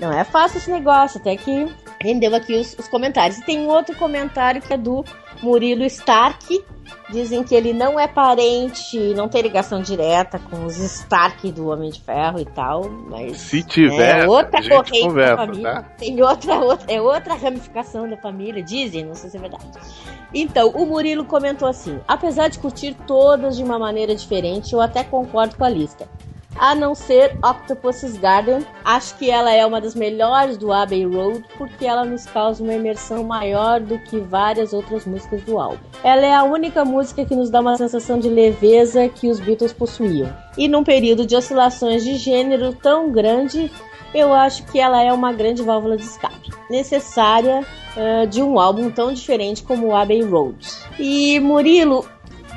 não é fácil esse negócio. Até que rendeu aqui os, os comentários. E tem um outro comentário que é do Murilo Stark. Dizem que ele não é parente, não tem ligação direta com os Stark do Homem de Ferro e tal. Mas Se tiver, é outra corrente conversa, da família. tá? Tem outra, outra, é outra ramificação da família, dizem, não sei se é verdade. Então, o Murilo comentou assim: apesar de curtir todas de uma maneira diferente, eu até concordo com a lista. A não ser Octopus's Garden, acho que ela é uma das melhores do Abbey Road porque ela nos causa uma imersão maior do que várias outras músicas do álbum. Ela é a única música que nos dá uma sensação de leveza que os Beatles possuíam. E num período de oscilações de gênero tão grande, eu acho que ela é uma grande válvula de escape, necessária eh, de um álbum tão diferente como o Abbey Road. E Murilo,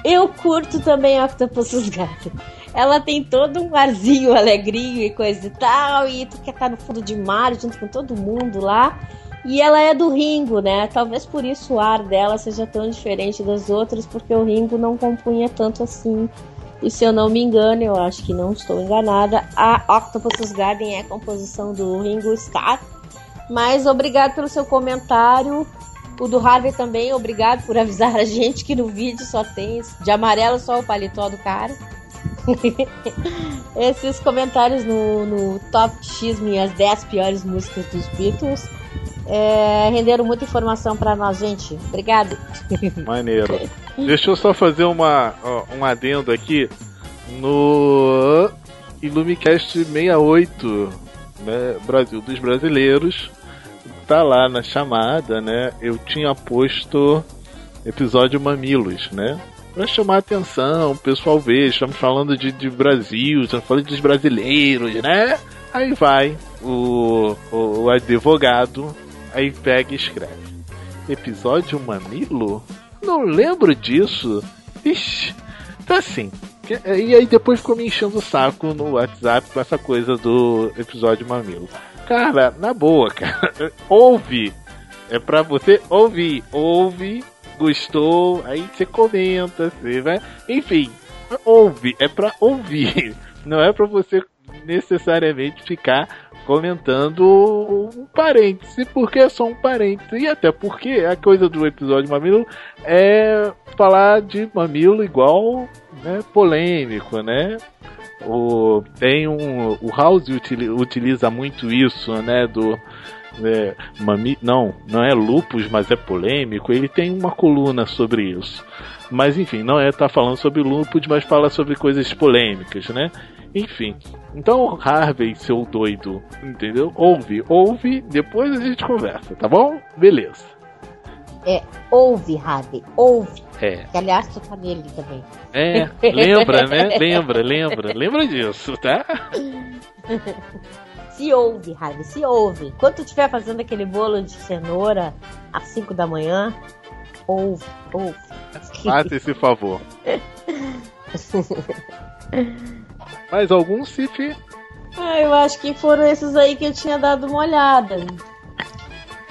eu curto também Octopus's Garden. Ela tem todo um arzinho alegrinho e coisa e tal, e tu quer estar no fundo de mar junto com todo mundo lá. E ela é do Ringo, né? Talvez por isso o ar dela seja tão diferente das outras, porque o Ringo não compunha tanto assim. E se eu não me engano, eu acho que não estou enganada, a Octopus's Garden é composição do Ringo Starr. Mas obrigado pelo seu comentário. O do Harvey também, obrigado por avisar a gente que no vídeo só tem de amarelo só o paletó do cara. Esses comentários no, no Top X, minhas 10 piores músicas dos Beatles, é, renderam muita informação pra nós, gente. Obrigado. Maneiro. Deixa eu só fazer uma, ó, um adendo aqui no Ilumicast 68, né, Brasil dos Brasileiros. Tá lá na chamada, né? Eu tinha posto episódio Mamilos, né? Pra chamar a atenção, o pessoal ver, estamos falando de, de Brasil, estamos falando dos brasileiros, né? Aí vai o, o, o advogado, aí pega e escreve. Episódio Mamilo? Não lembro disso. Ixi, tá assim. E aí depois ficou me enchendo o saco no WhatsApp com essa coisa do episódio Mamilo. Cara, na boa, cara. Ouve. É pra você ouvir. Ouve, gostou, aí você comenta, você vai. Enfim, ouve. É pra ouvir. Não é pra você necessariamente ficar comentando um parêntese, porque é só um parêntese, e até porque a coisa do episódio Mamilo é falar de mamilo igual né, polêmico, né? O, tem um, o House utiliza muito isso, né? Do é, mami, não, não é lupus, mas é polêmico. Ele tem uma coluna sobre isso. Mas enfim, não é tá falando sobre lupus, mas fala sobre coisas polêmicas, né? Enfim. Então, Harvey, seu doido, entendeu? Ouve, ouve, depois a gente conversa, tá bom? Beleza. É, ouve, Harvey, ouve. É. Que aliás tu tá nele também. É, lembra, né? Lembra, lembra, lembra disso, tá? Se ouve, Harvey, se ouve. Quando tu estiver fazendo aquele bolo de cenoura às 5 da manhã, ouve, ouve. Faça esse favor. Mais algum, Cif? Ah, eu acho que foram esses aí que eu tinha dado uma olhada.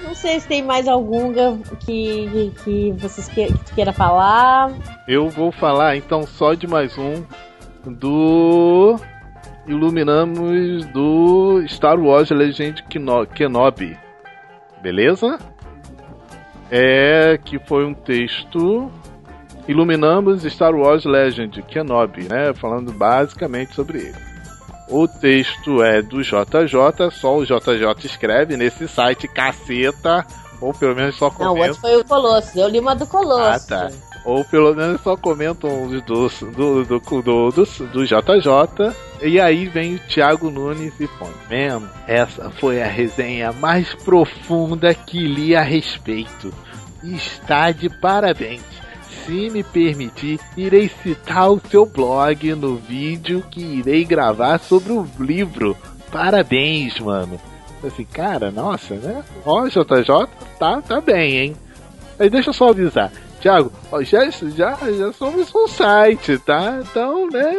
Não sei se tem mais algum que, que vocês que, que tu queira falar. Eu vou falar então só de mais um do Iluminamos do Star Wars Legend Kenobi. Beleza? É que foi um texto Iluminamos Star Wars Legend Kenobi, né? Falando basicamente sobre ele. O texto é do JJ, só o JJ escreve nesse site caceta, ou pelo menos só comenta. Não, o outro foi o Colosso, eu li uma do Colosso. Ah, tá. Ou pelo menos só comentam do, do, do, do, do, JJ. E aí vem o Thiago Nunes e põe: Man, essa foi a resenha mais profunda que li a respeito. Está de parabéns se me permitir, irei citar o seu blog no vídeo que irei gravar sobre o livro. Parabéns, mano. Assim, cara, nossa, né? Ó, JJ tá, tá bem, hein? Aí deixa eu só avisar. Tiago, já, já, já somos um site, tá? Então, né?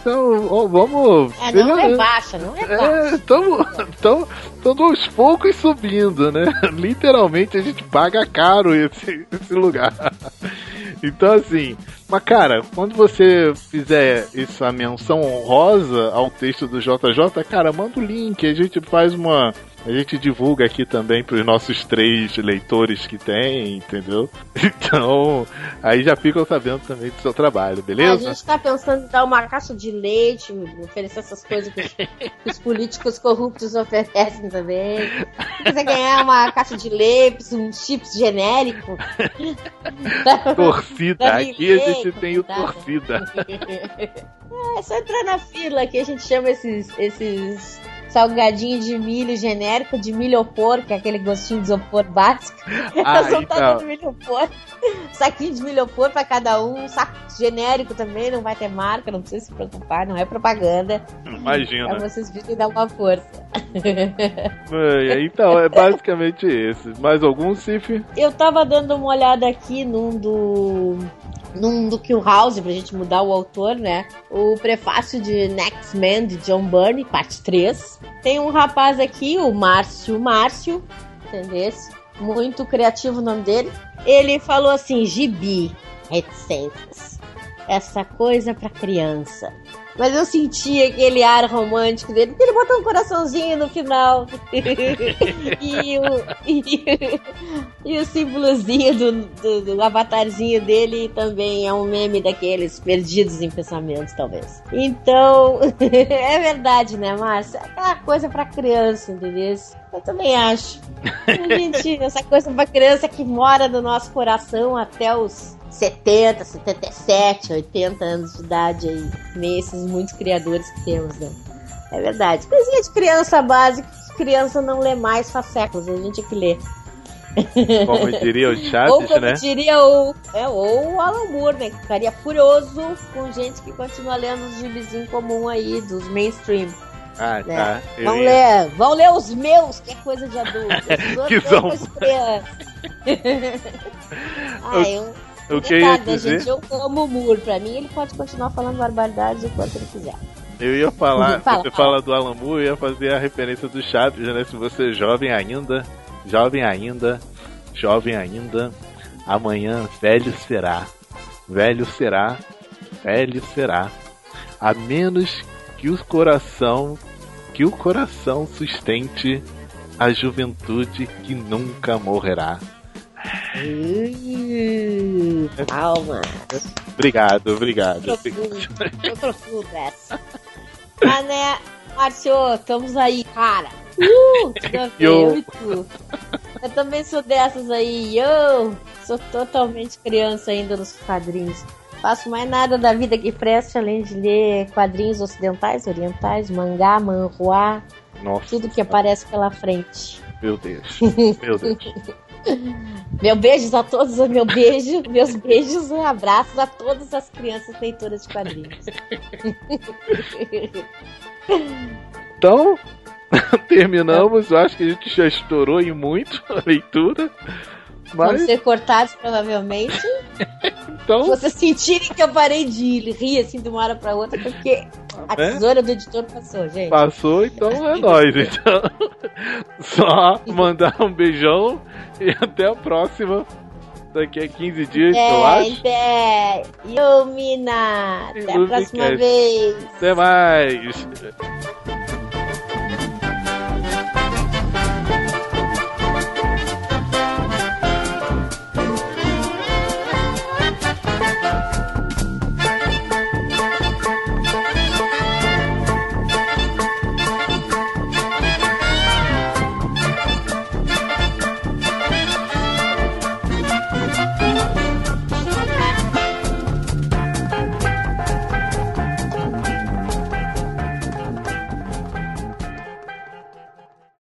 Então, ó, vamos. É, não rebaixa, não rebaixa. Estamos é, aos poucos subindo, né? Literalmente a gente paga caro esse, esse lugar. Então, assim, mas cara, quando você fizer essa menção honrosa ao texto do JJ, cara, manda o link, a gente faz uma a gente divulga aqui também para os nossos três leitores que tem, entendeu? Então, aí já ficam sabendo também do seu trabalho, beleza? A gente está pensando em dar uma caixa de leite, oferecer essas coisas que os, que os políticos corruptos oferecem também. Se quiser ganhar uma caixa de leite, um chips genérico. torcida, aqui a gente tem o torcida. É, é só entrar na fila que a gente chama esses, esses salgadinho de milho genérico, de milho opor, que é aquele gostinho de isopor básico. Ah, Eu então. dando milho opor. Saquinho de milho opor pra cada um, saco genérico também, não vai ter marca, não precisa se preocupar, não é propaganda. Imagina. Pra vocês virem dar uma força. É, então, é basicamente esse. Mais algum, Cif? Eu tava dando uma olhada aqui num do num do Kill House, pra gente mudar o autor, né? O prefácio de Next Man, de John Burney, parte 3. Tem um rapaz aqui, o Márcio Márcio, entendeu? Muito criativo o nome dele. Ele falou assim: gibi, reticências. Essa coisa pra criança. Mas eu senti aquele ar romântico dele, porque ele botou um coraçãozinho no final. e, o, e, e, o símbolozinho do, do, do, avatarzinho dele também é um meme daqueles perdidos em pensamentos, talvez. Então, é verdade, né, Márcia? É aquela coisa pra criança, entendeu? Eu também acho. A gente, essa coisa pra criança que mora no nosso coração até os 70, 77, 80 anos de idade aí, nesses muitos criadores que temos, né? É verdade. Coisinha de criança básica, criança não lê mais faz séculos, a gente que lê. Como diria o Chaves, ou como né? diria o, é, ou o Alan Moore, né? Que ficaria furioso com gente que continua lendo os gibizinhos comum aí, dos mainstream. Ah, né? tá. Eu Vão ia- ler, vão ler os meus, que é coisa de adulto. Que é são- ah, eu, o que eu ia dizer- gente, eu como o Moore. Pra mim, ele pode continuar falando barbaridades o quanto ele quiser. Eu ia falar, Fala, você fala. fala do Alan Moore, eu ia fazer a referência do Chaves, né? Se você é jovem ainda, jovem ainda, jovem ainda, amanhã velho será, velho será, velho será, a menos que o coração Que o coração sustente a juventude que nunca morrerá. Calma. Obrigado, obrigado. Profundo, profundo. Mas né, Márcio, estamos aí, cara. Uh, eu. Eu também sou dessas aí, eu sou totalmente criança ainda nos quadrinhos. Faço mais nada da vida que preste além de ler quadrinhos ocidentais, orientais, mangá, manhua, Nossa. tudo que aparece pela frente. Meu Deus. Meu Deus. Meu beijos a todos, meu beijo, meus beijos, um abraços a todas as crianças leitoras de quadrinhos. Então, terminamos. Eu acho que a gente já estourou em muito a leitura. Mas... Vamos ser cortados, provavelmente. então... Se vocês sentirem que eu parei de rir assim de uma hora pra outra, porque a É? tesoura do editor passou, gente. Passou, então é nóis. Então, só mandar um beijão e até a próxima. Daqui a 15 dias, eu acho. É, Ilumina! Até a próxima vez! Até mais.